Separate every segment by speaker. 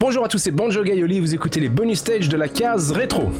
Speaker 1: Bonjour à tous, c'est Banjo Gaioli, vous écoutez les bonus stages de la case rétro.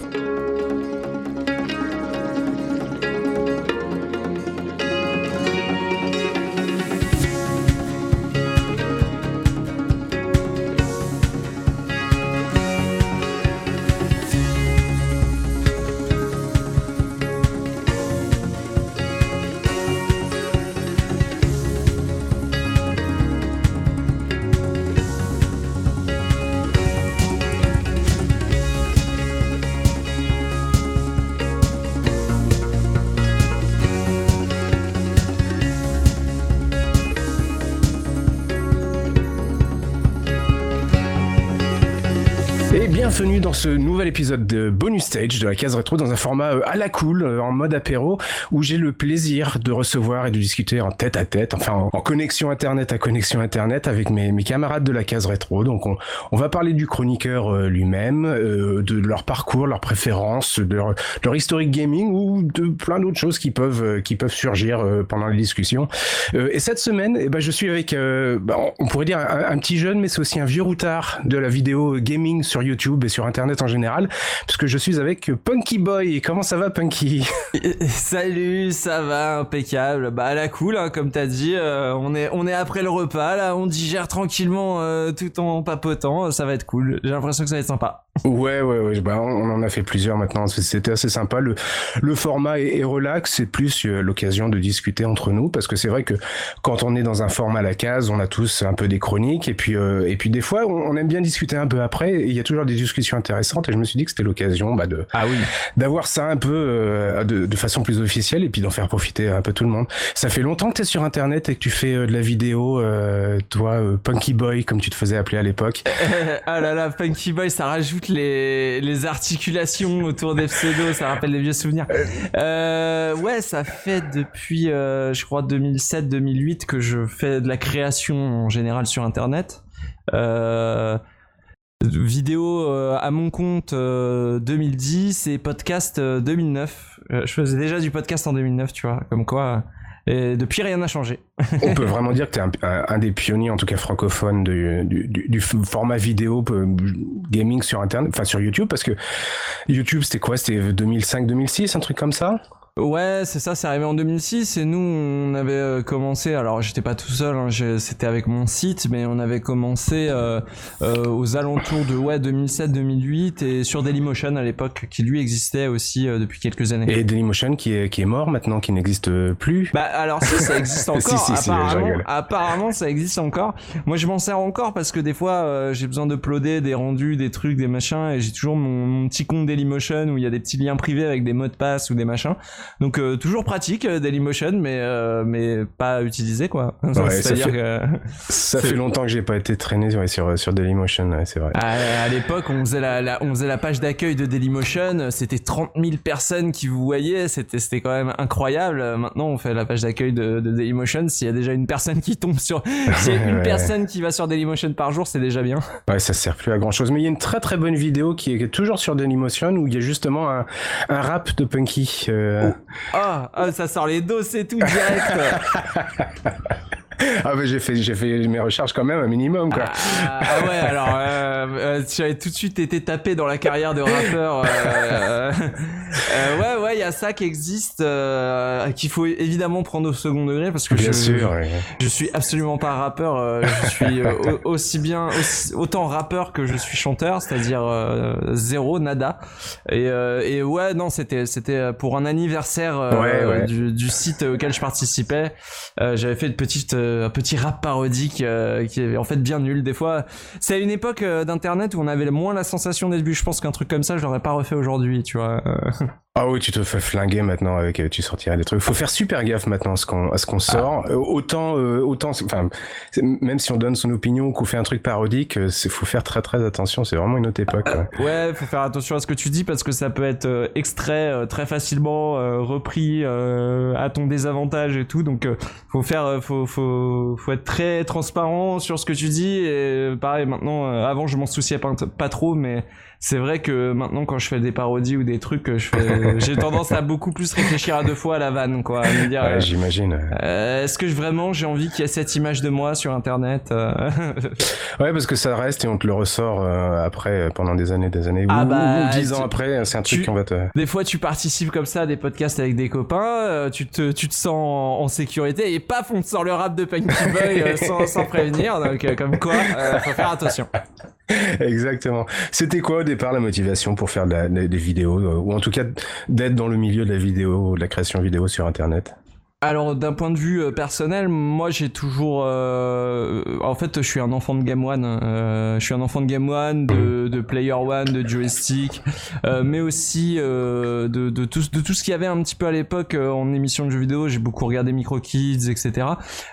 Speaker 1: Bienvenue dans ce nouvel épisode de Bonus Stage de la case rétro dans un format euh, à la cool, euh, en mode apéro, où j'ai le plaisir de recevoir et de discuter en tête à tête, enfin en, connexion internet à connexion internet avec mes, camarades de la case rétro. Donc on, va parler du chroniqueur euh, lui-même, de leur parcours, leurs préférences, de leur, leur historique gaming ou de plein d'autres choses qui peuvent qui peuvent surgir pendant les discussions. et cette semaine, eh ben, je suis avec, bah, on pourrait dire un, un petit jeune, mais c'est aussi un vieux routard de la vidéo gaming sur YouTube sur Internet en général, parce que je suis avec Punky Boy. Comment ça va, Punky?
Speaker 2: Salut, ça va, impeccable. Bah, la cool, hein, comme t'as dit. Euh, on est, on est après le repas, là, on digère tranquillement euh, tout en papotant. Ça va être cool. J'ai l'impression que ça va être sympa.
Speaker 1: Ouais, ouais, ouais. Bah, on en a fait plusieurs maintenant. C'était assez sympa. Le, le format est, relax. C'est plus euh, l'occasion de discuter entre nous parce que c'est vrai que quand on est dans un format à la case, on a tous un peu des chroniques et puis, et puis des fois, on, aime bien discuter un peu après. il y a toujours des discussions intéressante et je me suis dit que c'était l'occasion bah, de
Speaker 2: ah oui.
Speaker 1: d'avoir ça un peu euh, de, de, façon plus officielle et puis d'en faire profiter un peu tout le monde. Ça fait longtemps que tu es sur internet et que tu fais euh, de la vidéo, euh, toi, Punky Boy, comme tu te faisais appeler à l'époque.
Speaker 2: ah là là, Punky Boy, ça rajoute les, articulations autour des pseudos, ça rappelle des vieux souvenirs. ouais, ça fait depuis, je crois, 2007-2008 que je fais de la création en général sur internet. Euh, vidéo euh, à mon compte 2010 euh, et podcast 2009. Euh, je faisais déjà du podcast en 2009, tu vois, comme quoi. Et depuis, rien n'a changé.
Speaker 1: On peut vraiment dire que tu es un, des pionniers, en tout cas francophone, du, format vidéo gaming sur Internet, enfin sur YouTube, parce que YouTube, c'était quoi? C'était 2005-2006, un truc comme ça?
Speaker 2: Ouais, c'est ça, c'est arrivé en 2006 et nous on avait euh, commencé, alors j'étais pas tout seul, hein, c'était avec mon site, mais on avait commencé euh, euh, aux alentours de ouais 2007-2008 et sur Dailymotion à l'époque qui lui existait aussi depuis quelques années.
Speaker 1: Et Dailymotion qui est, qui est mort maintenant, qui n'existe plus
Speaker 2: Bah alors si, ça existe encore, si, si, apparemment, apparemment ça existe encore. Moi je m'en sers encore parce que des fois j'ai besoin d'uploader des rendus, des trucs, des machins et j'ai toujours mon, mon petit compte Dailymotion où il y a des petits liens privés avec des mots de passe ou des machins. Donc euh, toujours pratique euh, Dailymotion, mais euh, mais pas utilisé quoi.
Speaker 1: C'est-à-dire que ça fait longtemps que j'ai pas été traîné sur sur Dailymotion, c'est vrai.
Speaker 2: À, l'époque, on faisait la, on faisait la page d'accueil de Dailymotion, c'était 30 000 personnes qui vous voyaient, c'était c'était quand même incroyable. Maintenant, on fait la page d'accueil de, de Dailymotion. S'il y a déjà une personne qui tombe sur, s'il y a une personne qui va sur Dailymotion par jour, c'est déjà bien.
Speaker 1: Ouais, ça sert plus à grand chose. Mais il y a une très très bonne vidéo qui est toujours sur Dailymotion où il y a justement un, un rap de Punky. Euh,
Speaker 2: ah, ah, ça sort les dos et tout direct.
Speaker 1: ah bah j'ai fait j'ai fait mes recherches quand même un minimum quoi.
Speaker 2: Ah, ah ouais alors euh, euh, tu avais tout de suite été tapé dans la carrière de rappeur. Euh, euh, ouais ouais il y a ça qui existe euh, qu'il faut évidemment prendre au second degré parce que
Speaker 1: bien
Speaker 2: je,
Speaker 1: sûr,
Speaker 2: je suis absolument pas rappeur. je suis aussi bien autant rappeur que je suis chanteur c'est-à-dire zéro nada et, et ouais non c'était c'était pour un anniversaire Du, du, site auquel je participais j'avais fait une petite euh, un petit rap parodique euh, qui est en fait bien nul des fois. C'est à une époque euh, d'internet où on avait moins la sensation d'être vu. Je pense qu'un truc comme ça, je l'aurais pas refait aujourd'hui, tu vois.
Speaker 1: Ah oui, tu te fais flinguer maintenant avec tu sortiras des trucs. Faut faire super gaffe maintenant à ce qu'on à ce qu'on sort. Ah. Autant autant enfin même si on donne son opinion qu'on fait un truc parodique, c'est faut faire très très attention, c'est vraiment une autre époque.
Speaker 2: Ouais, faut faire attention à ce que tu dis parce que ça peut être extrait très facilement repris à ton désavantage et tout. Donc faut faire faut faut faut, être très transparent sur ce que tu dis. Et pareil, maintenant, euh, avant, je m'en souciais pas, pas trop, mais c'est vrai que maintenant, quand je fais des parodies ou des trucs, je fais, j'ai tendance à beaucoup plus réfléchir à deux fois à la vanne, quoi. À me dire,
Speaker 1: Ouais,
Speaker 2: euh,
Speaker 1: j'imagine.
Speaker 2: euh, est-ce que je- vraiment j'ai envie qu'il y ait cette image de moi sur Internet euh
Speaker 1: Ouais, parce que ça reste et on te le ressort après pendant des années, des années.
Speaker 2: Ah
Speaker 1: ou,
Speaker 2: bah,
Speaker 1: ou dix
Speaker 2: tu-
Speaker 1: ans après, c'est un truc qu'on va te.
Speaker 2: Des fois, tu participes comme ça à des podcasts avec des copains, tu te, tu te sens en, en sécurité et paf, on te sort le rap de Punky Boy sans, sans prévenir. Donc, comme quoi, faut faire attention.
Speaker 1: Exactement. C'était quoi départ la motivation pour faire des vidéos, euh, ou en tout cas d'être dans le milieu de la vidéo, de la création vidéo sur Internet
Speaker 2: Alors, d'un point de vue euh, personnel, moi, j'ai toujours. euh, en fait, je suis un enfant de Game One. je suis un enfant de Game One, de, Player One, de joystick, mais aussi de, tout, de tout ce qu'il y avait un petit peu à l'époque en émission de jeux vidéo. J'ai beaucoup regardé Micro Kids, etc.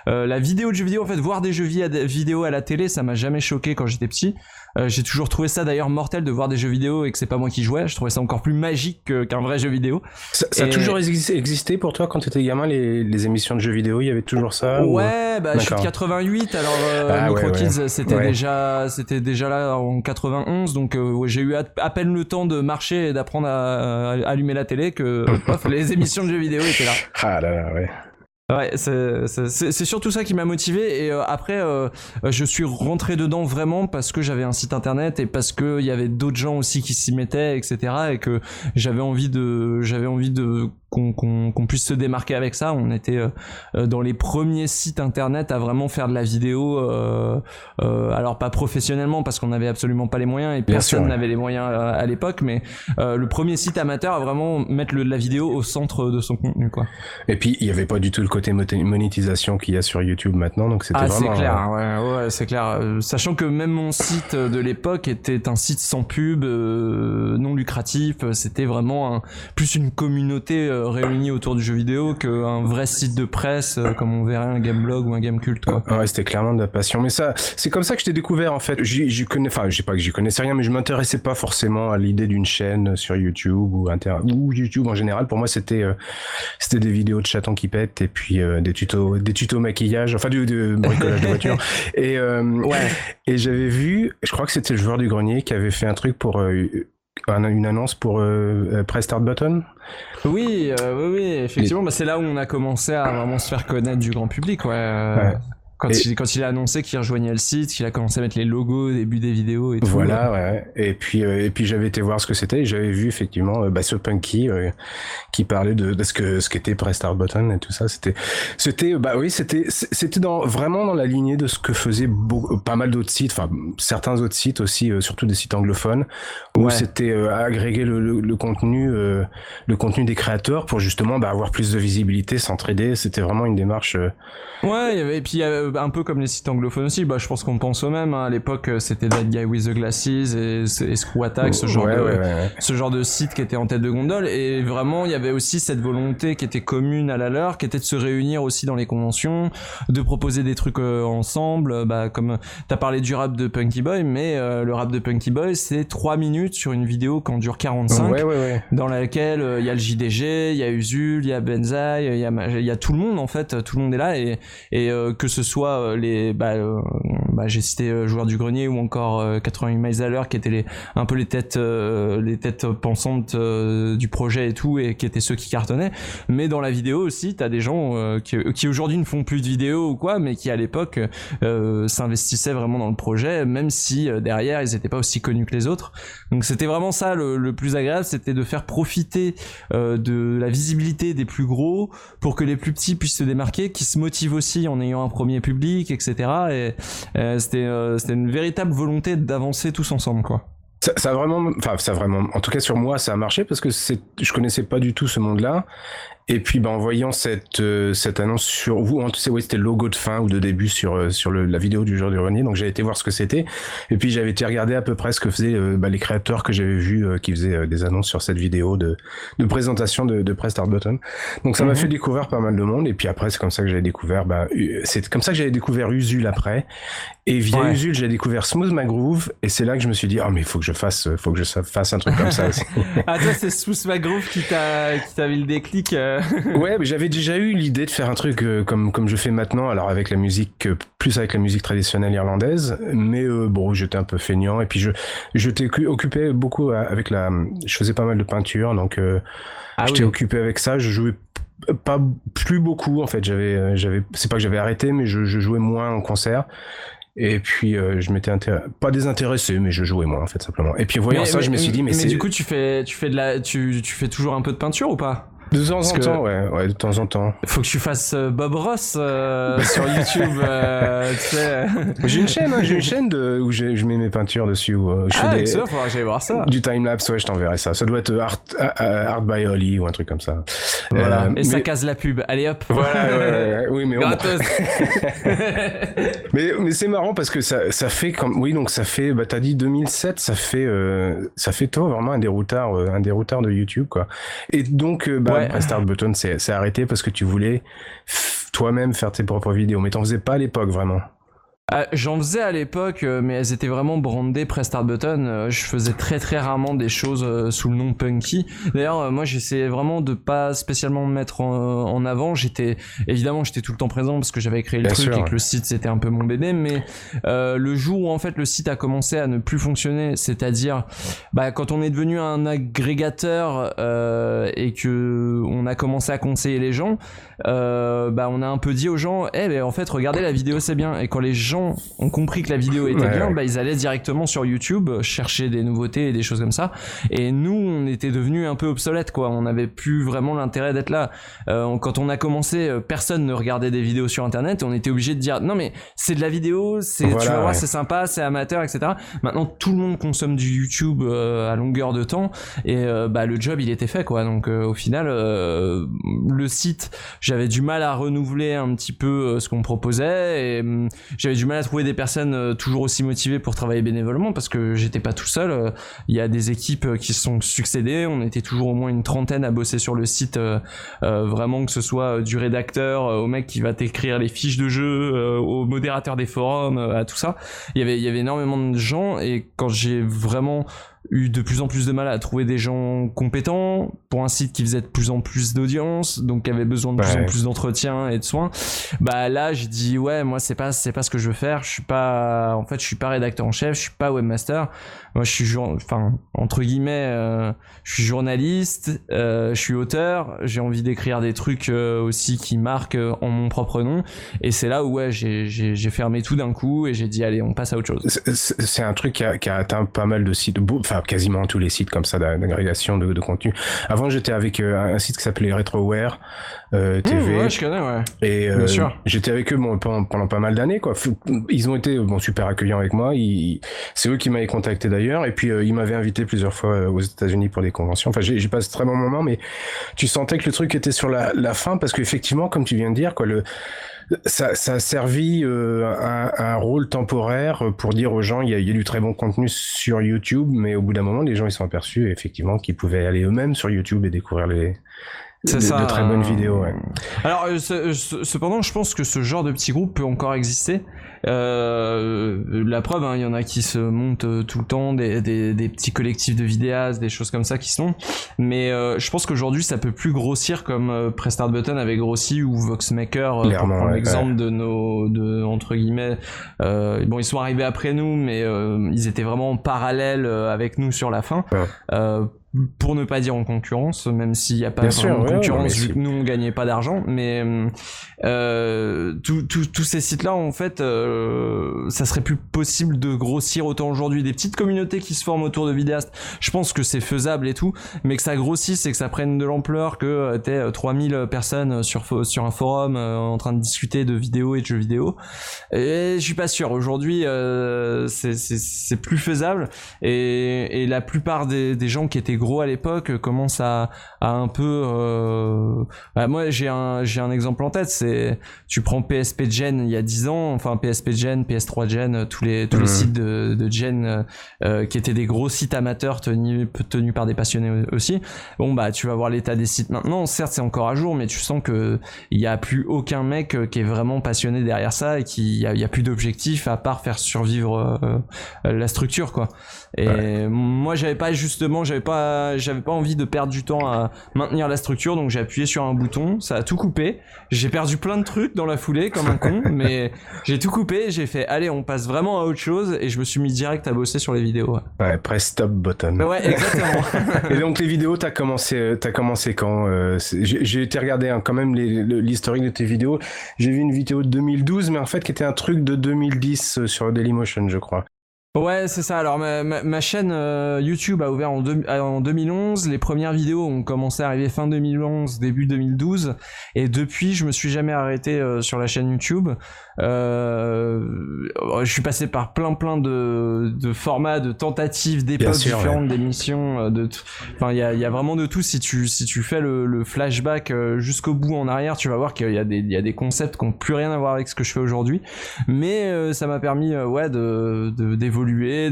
Speaker 2: La vidéo de jeux vidéo, en fait, voir des jeux vi- vidéo à la télé, ça m'a jamais choqué quand j'étais petit. Euh, j'ai toujours trouvé ça d'ailleurs mortel de voir des jeux vidéo et que c'est pas moi qui jouais. Je trouvais ça encore plus magique que- qu'un vrai jeu vidéo.
Speaker 1: Ça, ça a toujours exi- existé pour toi quand tu étais gamin, les, les émissions de jeux vidéo, il y avait toujours ça ou-
Speaker 2: Ouais, bah je suis de
Speaker 1: D'accord.
Speaker 2: 88, alors euh,
Speaker 1: Ah,
Speaker 2: Micro
Speaker 1: ouais, ouais.
Speaker 2: Kids c'était
Speaker 1: Ouais.
Speaker 2: déjà c'était déjà là en 91, donc euh, j'ai eu à, à peine le temps de marcher et d'apprendre à, à allumer la télé que pof, les émissions de jeux vidéo étaient là.
Speaker 1: Ah là là, ouais.
Speaker 2: Ouais, c'est- surtout ça qui m'a motivé et euh, après euh, je suis rentré dedans vraiment parce que j'avais un site internet et parce que il y avait d'autres gens aussi qui s'y mettaient etc et que j'avais envie de j'avais envie de qu'on puisse se démarquer avec ça. On était euh, euh, dans les premiers sites internet à vraiment faire de la vidéo euh, euh, alors pas professionnellement parce qu'on n'avait absolument pas les moyens et
Speaker 1: Bien
Speaker 2: personne
Speaker 1: ouais.
Speaker 2: n'avait les moyens à l'époque mais le premier site amateur à vraiment mettre le, la vidéo au centre de son contenu quoi.
Speaker 1: Et puis il y avait pas du tout le côté monétisation qu'il y a sur YouTube maintenant, donc c'était
Speaker 2: Ah, c'est clair, ouais, ouais, c'est clair. Sachant que même mon site de l'époque était un site sans pub, non lucratif. C'était vraiment un, plus une communauté euh, réunie autour du jeu vidéo qu'un vrai site de presse, euh, comme on verrait un gameblog ou un game culte, quoi.
Speaker 1: Ouais, c'était clairement de la passion. Mais ça, c'est comme ça que je t'ai découvert en fait. J'y, connais, enfin, je sais pas que j'y connaissais rien, mais je m'intéressais pas forcément à l'idée d'une chaîne sur YouTube ou inter ou YouTube en général. Pour moi, c'était euh, c'était des vidéos de chatons qui pètent et puis euh, des tutos, des tutos maquillage, enfin du, du bricolage de voiture. Et euh,
Speaker 2: Ouais.
Speaker 1: et j'avais vu, je crois que c'était le joueur du grenier qui avait fait un truc pour euh, une annonce pour euh, euh, Press Start Button?
Speaker 2: Oui, euh, oui, oui, effectivement, bah, c'est là où on a commencé à vraiment se faire connaître du grand public, ouais.
Speaker 1: Ouais.
Speaker 2: Quand,
Speaker 1: Et-
Speaker 2: il, quand il a annoncé qu'il rejoignait le site, qu'il a commencé à mettre les logos au début des vidéos et tout.
Speaker 1: Voilà, ouais. Et puis, euh, et puis j'avais été voir ce que c'était et j'avais vu effectivement euh, bah, ce Punky euh, qui parlait de, de ce que ce qu'était Press Start Button et tout ça. C'était, c'était, bah oui, c'était, c'était dans vraiment dans la lignée de ce que faisaient beau- pas mal d'autres sites, enfin certains autres sites aussi, euh, surtout des sites anglophones, où
Speaker 2: Ouais.
Speaker 1: c'était euh, agréger le, le, le contenu, euh, le contenu des créateurs pour justement bah, avoir plus de visibilité, s'entraider. C'était vraiment une démarche. euh,
Speaker 2: Ouais, et puis il y avait un peu comme les sites anglophones aussi, bah, je pense qu'on pense au même. hein. À l'époque, euh, c'était That Guy with the Glasses et, et Screw Attack, ce genre,
Speaker 1: ouais,
Speaker 2: de,
Speaker 1: ouais, ouais, ouais.
Speaker 2: ce genre de site qui était en tête de gondole. Et vraiment, il y avait aussi cette volonté qui était commune à la leur, qui était de se réunir aussi dans les conventions, de proposer des trucs euh, ensemble. euh, Bah, comme t'as parlé du rap de Punky Boy, mais euh, le rap de Punky Boy, c'est 3 minutes sur une vidéo qui en dure 45
Speaker 1: Ouais, ouais, ouais.
Speaker 2: dans laquelle euh, il y a le JDG, il y a Usul, il y a Benzaï, il y y a tout le monde en fait, tout le monde est là et et euh, que ce soit euh, les bah, euh, bah, j'ai cité euh, joueurs du grenier ou encore euh, 88 miles à l'heure qui étaient les un peu les têtes euh, les têtes pensantes euh, du projet et tout et qui étaient ceux qui cartonnaient mais dans la vidéo aussi t'as des gens euh, qui, qui aujourd'hui ne font plus de vidéos ou quoi mais qui à l'époque euh, s'investissaient vraiment dans le projet même si euh, derrière ils étaient pas aussi connus que les autres donc c'était vraiment ça le, le plus agréable, c'était de faire profiter euh, de la visibilité des plus gros pour que les plus petits puissent se démarquer, qui se motivent aussi en ayant un premier public, etc. Et euh, c'était une véritable volonté d'avancer tous ensemble, quoi.
Speaker 1: Ça, vraiment, enfin, ça vraiment, en tout cas sur moi, ça a marché parce que c'est, je connaissais pas du tout ce monde-là. Et puis, ben, en voyant cette, euh, cette annonce sur vous, hein, tu sais, oui, c'était le logo de fin ou de début sur, euh, sur le, la vidéo du jour du grenier. Donc, j'ai été voir ce que c'était. Et puis, j'avais été regarder à peu près ce que faisaient euh, bah, les créateurs que j'avais vus euh, qui faisaient euh, des annonces sur cette vidéo de, de présentation de, de Press Start Button. Donc, ça m'a
Speaker 2: Mhm.
Speaker 1: fait découvrir pas mal de monde. Et puis après, c'est comme ça que j'avais découvert, bah, c'est comme ça que j'avais découvert Usul après. Et via
Speaker 2: Ouais.
Speaker 1: Usul, j'ai découvert Smooth My Groove. Et c'est là que je me suis dit, oh, mais il faut que je fasse, faut que je fasse un truc comme ça aussi.
Speaker 2: ah toi c'est Smooth McGroove qui t'a qui t'a mis le déclic. euh,
Speaker 1: ouais, mais j'avais déjà eu l'idée de faire un truc comme comme je fais maintenant, alors avec la musique plus avec la musique traditionnelle irlandaise, mais bon, j'étais un peu feignant et puis je je t'ai occupé beaucoup avec la, je faisais pas mal de peinture, donc ah j'étais occupé avec ça, je jouais pas plus beaucoup en fait j'avais j'avais c'est pas que j'avais arrêté mais je, je, jouais moins en concert et puis euh, je m'étais pas désintéressé, mais je jouais moins en fait simplement. Et puis voyant ça, je me suis dit mais,
Speaker 2: mais du coup tu fais tu fais de la tu tu fais toujours un peu de peinture ou pas?
Speaker 1: De temps en temps, ouais, ouais, de temps en temps.
Speaker 2: Faut que tu fasses euh, Bob Ross euh, sur YouTube. Euh, tu sais.
Speaker 1: J'ai une chaîne, hein, j'ai une chaîne de, où je mets mes peintures dessus. Où je
Speaker 2: ah, fais des, faudra que j'aille voir ça.
Speaker 1: Du timelapse, ouais, je t'enverrai ça. Ça doit être Art, Art by Holly ou un truc comme ça.
Speaker 2: Voilà. Et ça casse la pub. Allez hop.
Speaker 1: Voilà, ouais, oui, mais mais mais c'est marrant parce que ça, ça fait comme, oui, donc ça fait, bah t'as dit 2007, ça fait, ça fait toi vraiment un des routards, un des routards de YouTube, quoi. Et donc, bah, ouais. Start Button s'est arrêté parce que tu voulais toi-même faire tes propres vidéos, mais t'en faisais pas à l'époque vraiment.
Speaker 2: Euh, j'en faisais à l'époque, euh, mais elles étaient vraiment brandées Press Start Button. Euh, je faisais très très rarement des choses sous le nom Punky. D'ailleurs, moi j'essayais vraiment de pas spécialement me mettre en, avant. J'étais évidemment j'étais tout le temps présent parce que j'avais créé le truc et que le site c'était un peu mon bébé. Mais le jour où en fait le site a commencé à ne plus fonctionner, c'est-à-dire bah, quand on est devenu un agrégateur et que on a commencé à conseiller les gens, bah on a un peu dit aux gens, eh ben en fait regardez la vidéo c'est bien. Et quand les gens ont compris que la vidéo était bien, bah, ils allaient directement sur YouTube chercher des nouveautés et des choses comme ça. Et nous, on était devenus un peu obsolètes, quoi. On n'avait plus vraiment l'intérêt d'être là. Euh, quand on a commencé, euh, personne ne regardait des vidéos sur Internet. on était obligé de dire non mais c'est de la vidéo, c'est tu c'est sympa, c'est amateur, etc. Maintenant, tout le monde consomme du YouTube euh, à longueur de temps et bah le job il était fait, quoi. Donc au final, le site, j'avais du mal à renouveler un petit peu ce qu'on proposait et hum, j'avais du mal à trouver des personnes euh, toujours aussi motivées pour travailler bénévolement parce que j'étais pas tout seul. Euh, il y a des équipes euh, qui se sont succédées. On était toujours au moins une trentaine à bosser sur le site, vraiment que ce soit du rédacteur au mec qui va t'écrire les fiches de jeu, au modérateur des forums, à tout ça. Il y avait il y avait énormément de gens et quand j'ai vraiment eu de plus en plus de mal à trouver des gens compétents pour un site qui faisait de plus en plus d'audience, donc qui avait besoin de plus en plus d'entretien et de soins. Bah là, j'ai dit ouais, moi c'est pas c'est pas ce que je veux faire. Je suis pas en fait, je suis pas rédacteur en chef, je suis pas webmaster. Moi, je suis enfin entre guillemets, euh, je suis journaliste, euh, je suis auteur. J'ai envie d'écrire des trucs euh, aussi qui marquent en mon propre nom. Et c'est là où ouais, j'ai fermé tout d'un coup et j'ai dit allez, on passe à autre chose.
Speaker 1: C'est un truc qui a, qui a, atteint pas mal de sites, enfin quasiment tous les sites comme ça d'agrégation de, de, contenu. Avant, j'étais avec un site qui s'appelait RetroWare euh, TV.
Speaker 2: Mmh, ouais, je connais, ouais.
Speaker 1: Et euh, j'étais avec eux bon, pendant, pendant, pas mal d'années, quoi. Ils ont été bon super accueillants avec moi. C'est eux qui m'avaient contacté d'ailleurs, et puis euh, ils m'avaient invité plusieurs fois euh, aux États-Unis pour des conventions. Enfin, j'ai passé très bon moment, mais tu sentais que le truc était sur la, la fin parce qu'effectivement, comme tu viens de dire, quoi, le ça, a servi euh, un, rôle temporaire pour dire aux gens il y, a, il y, a, du très bon contenu sur YouTube, mais au bout d'un moment, les gens ils sont aperçus effectivement qu'ils pouvaient aller eux-mêmes sur YouTube et découvrir les, c'est ça. De très bonnes vidéos. Ouais.
Speaker 2: Alors, euh, euh, cependant, je pense que ce genre de petit groupe peut encore exister. Euh, la preuve, hein, il y en a qui se montent euh, tout le temps, des, des, des, petits collectifs de vidéastes, des choses comme ça qui sont. Mais euh, je pense qu'aujourd'hui, ça peut plus grossir comme euh, Prestart Button avait grossi ou Voxmaker, pour prendre l'exemple de nos, de entre guillemets. bon, ils sont arrivés après nous, mais ils étaient vraiment en parallèle avec nous sur la fin pour ne pas dire en concurrence, même s'il n'y a pas de concurrence vu que nous on gagnait pas d'argent, mais euh, tous ces sites-là en fait, euh, ça serait plus possible de grossir autant aujourd'hui. Des petites communautés qui se forment autour de vidéastes, je pense que c'est faisable et tout, mais que ça grossisse et que ça prenne de l'ampleur, que euh, t'aies 3000 euh, personnes sur sur un forum en train de discuter de vidéos et de jeux vidéo, et je suis pas sûr. Aujourd'hui, c'est plus faisable et, et la plupart des, des gens qui étaient gros à l'époque commence à, à, un peu euh... bah moi j'ai un j'ai un exemple en tête c'est tu prends PSP Gen il y a 10 ans enfin PSP Gen PS3 Gen tous les tous les sites de, de Gen euh, qui étaient des gros sites amateurs tenus tenus par des passionnés aussi. Bon bah tu vas voir l'état des sites maintenant. Certes c'est encore à jour mais tu sens que il y a plus aucun mec qui est vraiment passionné derrière ça et qui y a, y a plus d'objectif à part faire survivre euh, la structure quoi. Et moi j'avais pas justement j'avais pas pas, j'avais pas envie de perdre du temps à maintenir la structure, donc j'ai appuyé sur un bouton, ça a tout coupé. J'ai perdu plein de trucs dans la foulée comme un con, mais j'ai tout coupé. J'ai fait, allez, on passe vraiment à autre chose, et je me suis mis direct à bosser sur les vidéos.
Speaker 1: Ouais, press stop button.
Speaker 2: Ouais, exactement.
Speaker 1: et donc les vidéos, t'as commencé, t'as commencé quand euh, J'ai été regarder hein, quand même l'historique de tes vidéos. J'ai vu une vidéo de 2012, mais en fait qui était un truc de 2010 euh, sur Dailymotion, je crois.
Speaker 2: Ouais, c'est ça. Alors ma, ma, chaîne euh, YouTube a ouvert en, en 2011. Les premières vidéos ont commencé à arriver fin 2011, début 2012. Et depuis, je me suis jamais arrêté euh, sur la chaîne YouTube. Euh, je suis passé par plein plein de, de formats, de tentatives, d'époques différentes, d'émissions. Euh, de, enfin, il y a, y a, vraiment de tout. Si tu si tu fais le, le flashback jusqu'au bout en arrière, tu vas voir qu'il y a des il y a des concepts qui ont plus rien à voir avec ce que je fais aujourd'hui. Mais ça m'a permis ouais de d'évoluer de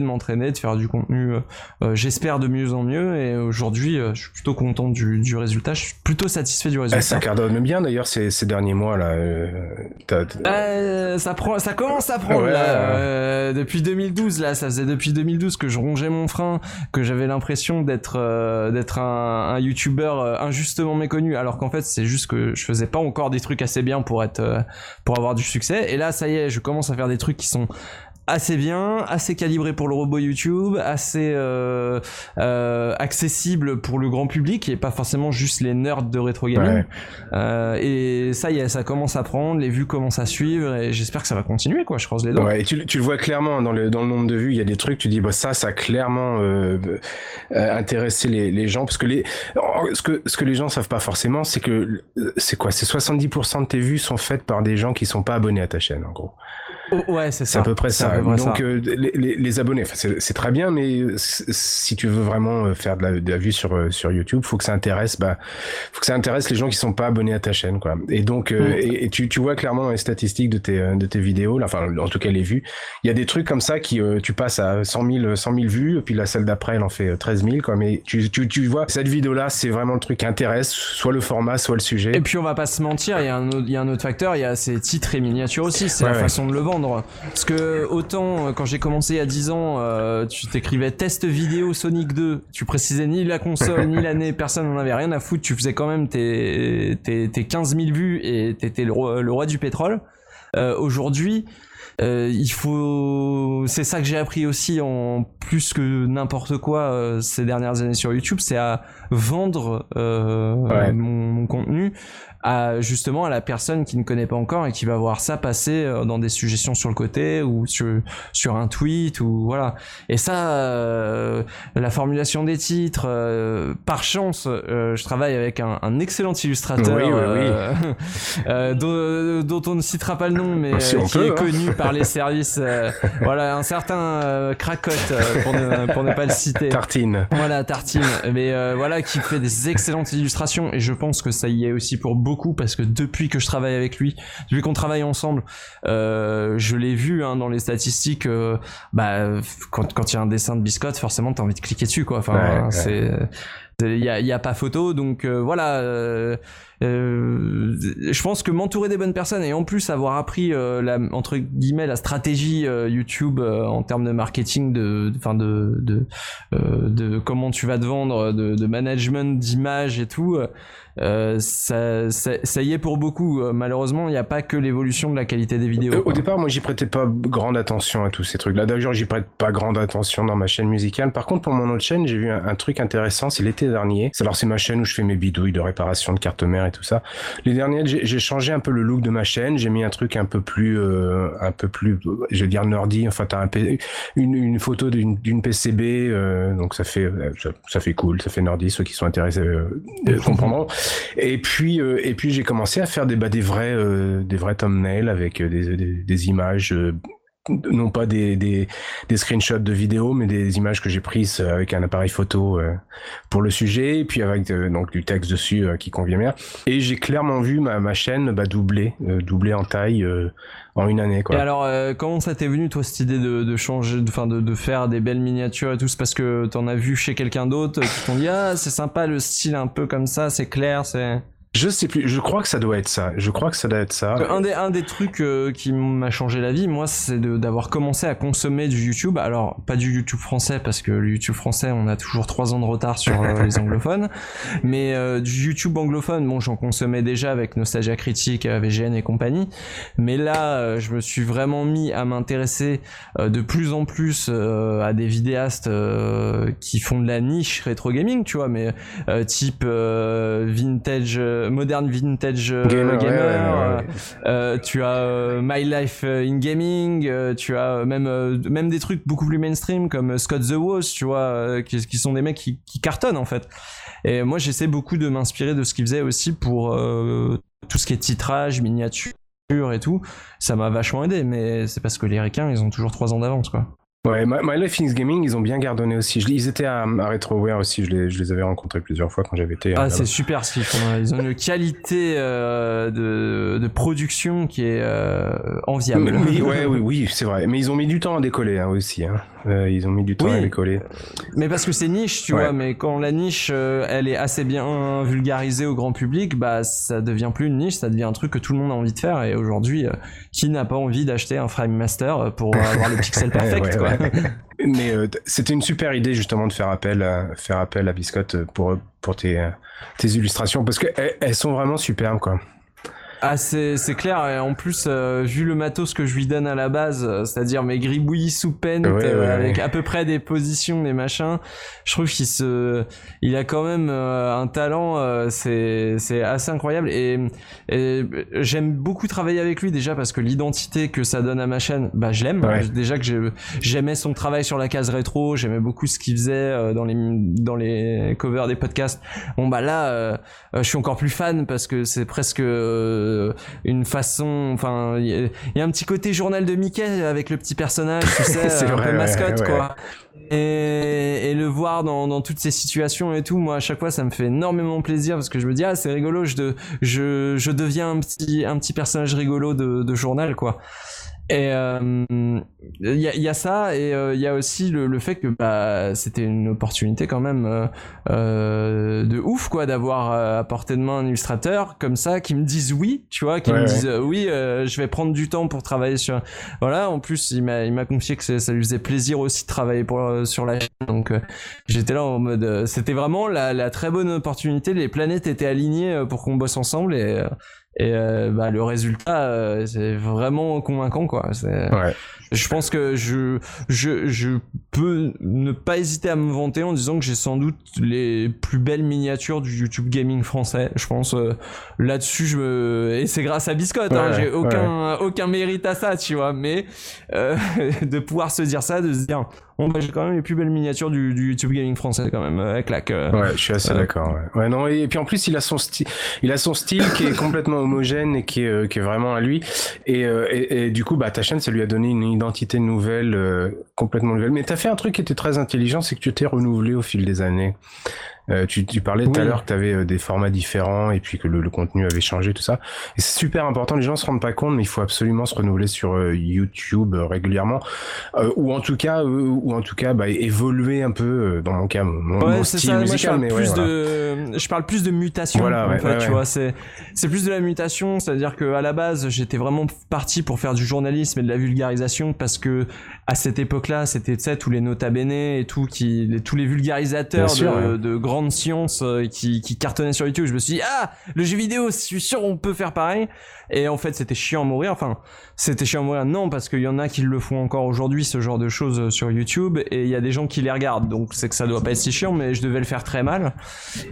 Speaker 2: m'entraîner, de faire du contenu, euh, euh, j'espère de mieux en mieux. Et aujourd'hui, euh, je suis plutôt content du, du, résultat. Je suis plutôt satisfait du résultat.
Speaker 1: ça cardonne bien d'ailleurs ces, ces, derniers mois là.
Speaker 2: ça prend, ça commence à prendre là. depuis 2012 là, ça faisait depuis 2012 que je rongeais mon frein, que j'avais l'impression d'être d'être un, un YouTuber injustement méconnu, alors qu'en fait c'est juste que je faisais pas encore des trucs assez bien pour être pour avoir du succès. Et là, ça y est, je commence à faire des trucs qui sont assez bien, assez calibré pour le robot YouTube, assez euh, euh, accessible pour le grand public et pas forcément juste les nerds de rétro gaming. Euh, et ça y est, ça commence à prendre, les vues commencent à suivre et j'espère que ça va continuer quoi. Je croise les doigts.
Speaker 1: Ouais, et tu, tu, le vois clairement dans le dans le nombre de vues, il y a des trucs, tu dis bah ça, ça a clairement euh, euh, intéressé les, les gens parce que les ce que ce que les gens savent pas forcément, c'est que c'est quoi, c'est 70% de tes vues sont faites par des gens qui sont pas abonnés à ta chaîne en gros.
Speaker 2: Oh, ouais, c'est ça.
Speaker 1: à peu près ça. Donc euh, les, les, abonnés, c'est très bien, mais si tu veux vraiment euh, faire de la, de la vue sur euh, sur YouTube, faut que ça intéresse, bah, faut que ça intéresse les gens qui sont pas abonnés à ta chaîne, quoi. Et donc, mm. et, tu, tu vois clairement les statistiques de tes de tes vidéos, là, enfin en tout cas les vues. Il y a des trucs comme ça qui tu passes à 100 000 100 000 vues, et puis la celle d'après elle en fait 13 000, quoi. Mais tu tu tu vois cette vidéo là, c'est vraiment le truc qui intéresse, soit le format, soit le sujet.
Speaker 2: Et puis on va pas se mentir, il y a un y a un autre facteur, il y a ces titres et miniatures aussi, c'est la façon de le vendre. Parce que autant euh, quand j'ai commencé il y a 10 ans, euh, tu t'écrivais test vidéo Sonic 2, tu précisais ni la console ni l'année, personne n'en avait rien à foutre, tu faisais quand même tes, tes, tes 15 000 vues et t'étais le roi, le roi du pétrole. Euh, Aujourd'hui, euh, il faut, c'est ça que j'ai appris aussi en plus que n'importe quoi euh, ces dernières années sur YouTube, c'est à vendre euh, mon, mon, contenu à justement à la personne qui ne connaît pas encore et qui va voir ça passer euh, dans des suggestions sur le côté ou sur sur un tweet ou voilà. Et ça, euh, la formulation des titres, euh, par chance, je travaille avec un, un excellent illustrateur dont, dont, on ne citera pas le nom, mais qui est hein. connu par les services. voilà, un certain cracotte pour ne pour ne pas le citer.
Speaker 1: Tartine.
Speaker 2: Voilà, Tartine. Mais voilà, qui fait des excellentes illustrations et je pense que ça y est aussi pour beaucoup parce que depuis que je travaille avec lui, depuis qu'on travaille ensemble, euh, je l'ai vu hein, dans les statistiques. Euh, bah, quand il y a un dessin de biscotte, forcément, t'as envie de cliquer dessus, quoi. Enfin, c'est il y a, y a, pas photo donc euh, voilà euh, euh, je pense que m'entourer des bonnes personnes et en plus avoir appris la entre guillemets la stratégie YouTube en termes de marketing de enfin de de, de, comment tu vas te vendre de, de management d'image et tout euh, ça, ça, ça, y est pour beaucoup. Euh, malheureusement, il n'y a pas que l'évolution de la qualité des vidéos.
Speaker 1: Euh, au départ, moi, j'y prêtais pas grande attention à tous ces trucs-là. D'ailleurs, j'y prête pas grande attention dans ma chaîne musicale. Par contre, pour mon autre chaîne, j'ai vu un, truc intéressant. C'est l'été dernier. Alors, c'est ma chaîne où je fais mes bidouilles de réparation de carte mère et tout ça. Les derniers, j'ai changé un peu le look de ma chaîne. J'ai mis un truc un peu plus, euh, un peu plus, je vais dire nerdy. Enfin, t'as un une, une photo d'une PCB, donc ça fait, ça, ça, fait cool, ça fait nerdy. Ceux qui sont intéressés comprendront. Et puis, euh, et puis j'ai commencé à faire des, bah, des vrais, euh, des vrais thumbnails avec euh, des, des, des images non pas des, des, des, screenshots de vidéos, mais des images que j'ai prises avec un appareil photo pour le sujet, et puis avec donc du texte dessus qui convient bien. Et j'ai clairement vu ma, ma chaîne bah, doubler, doubler en taille en une année. Quoi.
Speaker 2: Et alors, comment ça t'est venu toi cette idée de, de changer, enfin de, de, faire des belles miniatures et tout? C'est parce que t'en as vu chez quelqu'un d'autre qui t'ont dit ah c'est sympa le style un peu comme ça, c'est clair, c'est.
Speaker 1: Je sais plus, je crois que ça doit être ça. Je crois que ça doit être ça.
Speaker 2: Un des, un des trucs euh, qui m'a changé la vie, moi, c'est d'avoir commencé à consommer du YouTube. Alors, pas du YouTube français, parce que le YouTube français, on a toujours trois ans de retard sur euh, les anglophones. Mais euh, du YouTube anglophone, bon, j'en consommais déjà avec Nostalgia Critique, VGN et compagnie. Mais là, je me suis vraiment mis à m'intéresser de plus en plus à des vidéastes qui font de la niche rétro gaming, tu vois, mais type vintage moderne vintage euh, gamer, euh, tu as euh, My Life in Gaming, tu as même même des trucs beaucoup plus mainstream comme Scott the Woz, tu vois, qui, sont des mecs qui, qui, cartonnent en fait. Et moi j'essaie beaucoup de m'inspirer de ce qu'ils faisaient aussi pour tout ce qui est titrage, miniature et tout. Ça m'a vachement aidé, mais c'est parce que les Ricains ils ont toujours trois ans d'avance quoi.
Speaker 1: Ouais, My, Life in Gaming, ils ont bien gardonné aussi. ils étaient à, à RetroWare aussi, je les, je les, avais rencontrés plusieurs fois quand j'avais été.
Speaker 2: Ah, c'est super ce qu'ils font. Ils ont une qualité euh, de, de, production qui est euh, enviable.
Speaker 1: Oui, ouais, oui, oui c'est vrai. Mais ils ont mis du temps à décoller hein, aussi. Hein. Euh, ils ont mis du temps à décoller.
Speaker 2: Mais parce que c'est niche, tu vois. Mais quand la niche, euh, elle est assez bien vulgarisée au grand public, bah ça devient plus une niche, ça devient un truc que tout le monde a envie de faire. Et aujourd'hui, euh, qui n'a pas envie d'acheter un Frame Master pour avoir le pixel perfect, quoi.
Speaker 1: Mais euh, c'était une super idée justement de faire appel à, faire appel à Biscotte pour, pour tes, tes illustrations parce qu'elles elles sont vraiment superbes quoi.
Speaker 2: Ah c'est clair et en plus euh, vu le matos que je lui donne à la base, euh, c'est-à-dire mes gribouillis sous peine euh, avec à peu près des positions des machins, je trouve qu'il se il a quand même un talent c'est c'est assez incroyable et, j'aime beaucoup travailler avec lui déjà parce que l'identité que ça donne à ma chaîne, bah je l'aime. Déjà que j'aimais son travail sur la case rétro, j'aimais beaucoup ce qu'il faisait dans les dans les covers des podcasts. Bon bah là je suis encore plus fan parce que c'est presque une façon. Enfin, il y, a un petit côté journal de Mickey avec le petit personnage, tu sais, un peu mascotte, quoi. Et, et, le voir dans, dans, toutes ces situations et tout, moi à chaque fois ça me fait énormément plaisir parce que je me dis ah c'est rigolo, je, je, je deviens un petit, un petit personnage rigolo de, de journal quoi. Et il euh, y, a, y, a, ça, et il euh, y a aussi le, le fait que bah, c'était une opportunité quand même euh, euh de ouf, quoi, d'avoir à portée de main un illustrateur comme ça qui me disent oui, tu vois, qui me disent oui, je vais prendre du temps pour travailler sur. Voilà, en plus, il m'a, il m'a confié que ça lui faisait plaisir aussi de travailler pour, sur la chaîne, donc j'étais là en mode. c'était vraiment la, la très bonne opportunité, les planètes étaient alignées pour qu'on bosse ensemble, et et euh, bah, le résultat euh, c'est vraiment convaincant quoi. Ouais. je pense que je, je je peux ne pas hésiter à me vanter en disant que j'ai sans doute les plus belles miniatures du YouTube gaming français je pense euh, là-dessus je me et c'est grâce à Biscotte hein, j'ai aucun aucun mérite à ça tu vois. Mais de pouvoir se dire ça de se dire Bon, bah, j'ai quand même les plus belles miniatures du, du YouTube gaming français quand même, avec la
Speaker 1: euh, ouais, je suis assez d'accord. Ouais. ouais. non et, puis en plus il a son style, il a son style qui est complètement homogène et qui est, euh, qui est vraiment à lui. Et, euh, et, et, du coup, bah ta chaîne, ça lui a donné une identité nouvelle, complètement nouvelle. Mais t'as fait un truc qui était très intelligent, c'est que tu t'es renouvelé au fil des années. Euh, tu, tu, parlais tout à l'heure que tu avais euh, des formats différents et puis que le, le contenu avait changé, tout ça. Et c'est super important. Les gens se rendent pas compte, mais il faut absolument se renouveler sur euh, YouTube régulièrement, ou en tout cas, ou en tout cas, bah, évoluer un peu. dans mon cas, mon, style musical.
Speaker 2: mais plus de, je parle plus de mutation. Voilà, en fait, tu vois, c'est c'est plus de la mutation, c'est-à-dire que à la base, j'étais vraiment parti pour faire du journalisme et de la vulgarisation parce que à cette époque-là, c'était tu sais tous les nota bene et tout qui tous les vulgarisateurs de, de grands grande science euh, qui, qui cartonnait sur YouTube. Je me suis dit, ah, le jeu vidéo, je suis sûr on peut faire pareil. Et en fait, c'était chiant à mourir. Enfin, c'était chiant à mourir. Non, parce qu'il y en a qui le font encore aujourd'hui, ce genre de choses euh, sur YouTube. Et il y a des gens qui les regardent. Donc, c'est que ça doit pas être si chiant, mais je devais le faire très mal.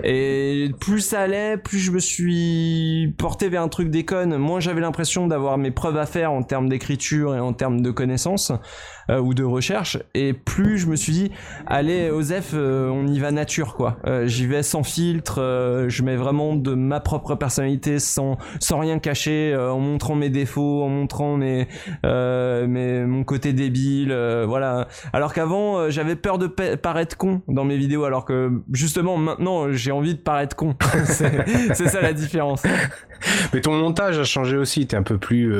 Speaker 2: Et plus ça allait, plus je me suis porté vers un truc déconne. Moins j'avais l'impression d'avoir mes preuves à faire en termes d'écriture et en termes de connaissances. Euh, ou de recherche et plus je me suis dit allez Osef euh, on y va nature quoi euh, j'y vais sans filtre je mets vraiment de ma propre personnalité sans rien cacher en montrant mes défauts en montrant mon côté débile voilà. Alors qu'avant j'avais peur de paraître con dans mes vidéos alors que justement maintenant j'ai envie de paraître con. C'est ça la différence.
Speaker 1: Mais ton montage a changé aussi t'es un peu plus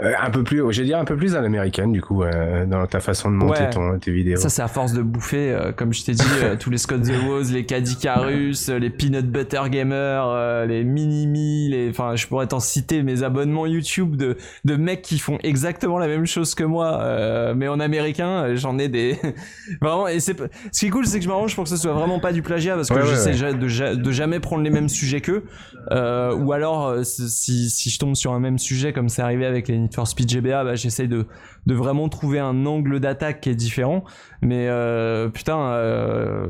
Speaker 1: euh, un peu plus, j'ai dire un peu plus à l'américaine du coup euh, dans ta façon de monter ton, tes vidéos.
Speaker 2: Ça c'est à force de bouffer, euh, comme je t'ai dit, tous les Scott the Woz, les Cadicarus, les Peanut Butter Gamer, les Minimi, les, enfin, je pourrais t'en citer mes abonnements YouTube de, de mecs qui font exactement la même chose que moi, mais en américain, j'en ai des, vraiment, et c'est, ce qui est cool, c'est que je m'arrange pour que ce soit vraiment pas du plagiat, parce que j'essaie de, de, jamais prendre les mêmes sujets qu'eux, ou alors, si, si je tombe sur un même sujet, comme c'est arrivé avec les Need Speed GBA, bah, j'essaie de, de vraiment trouver un angle d'attaque qui est différent. Mais euh, putain, euh,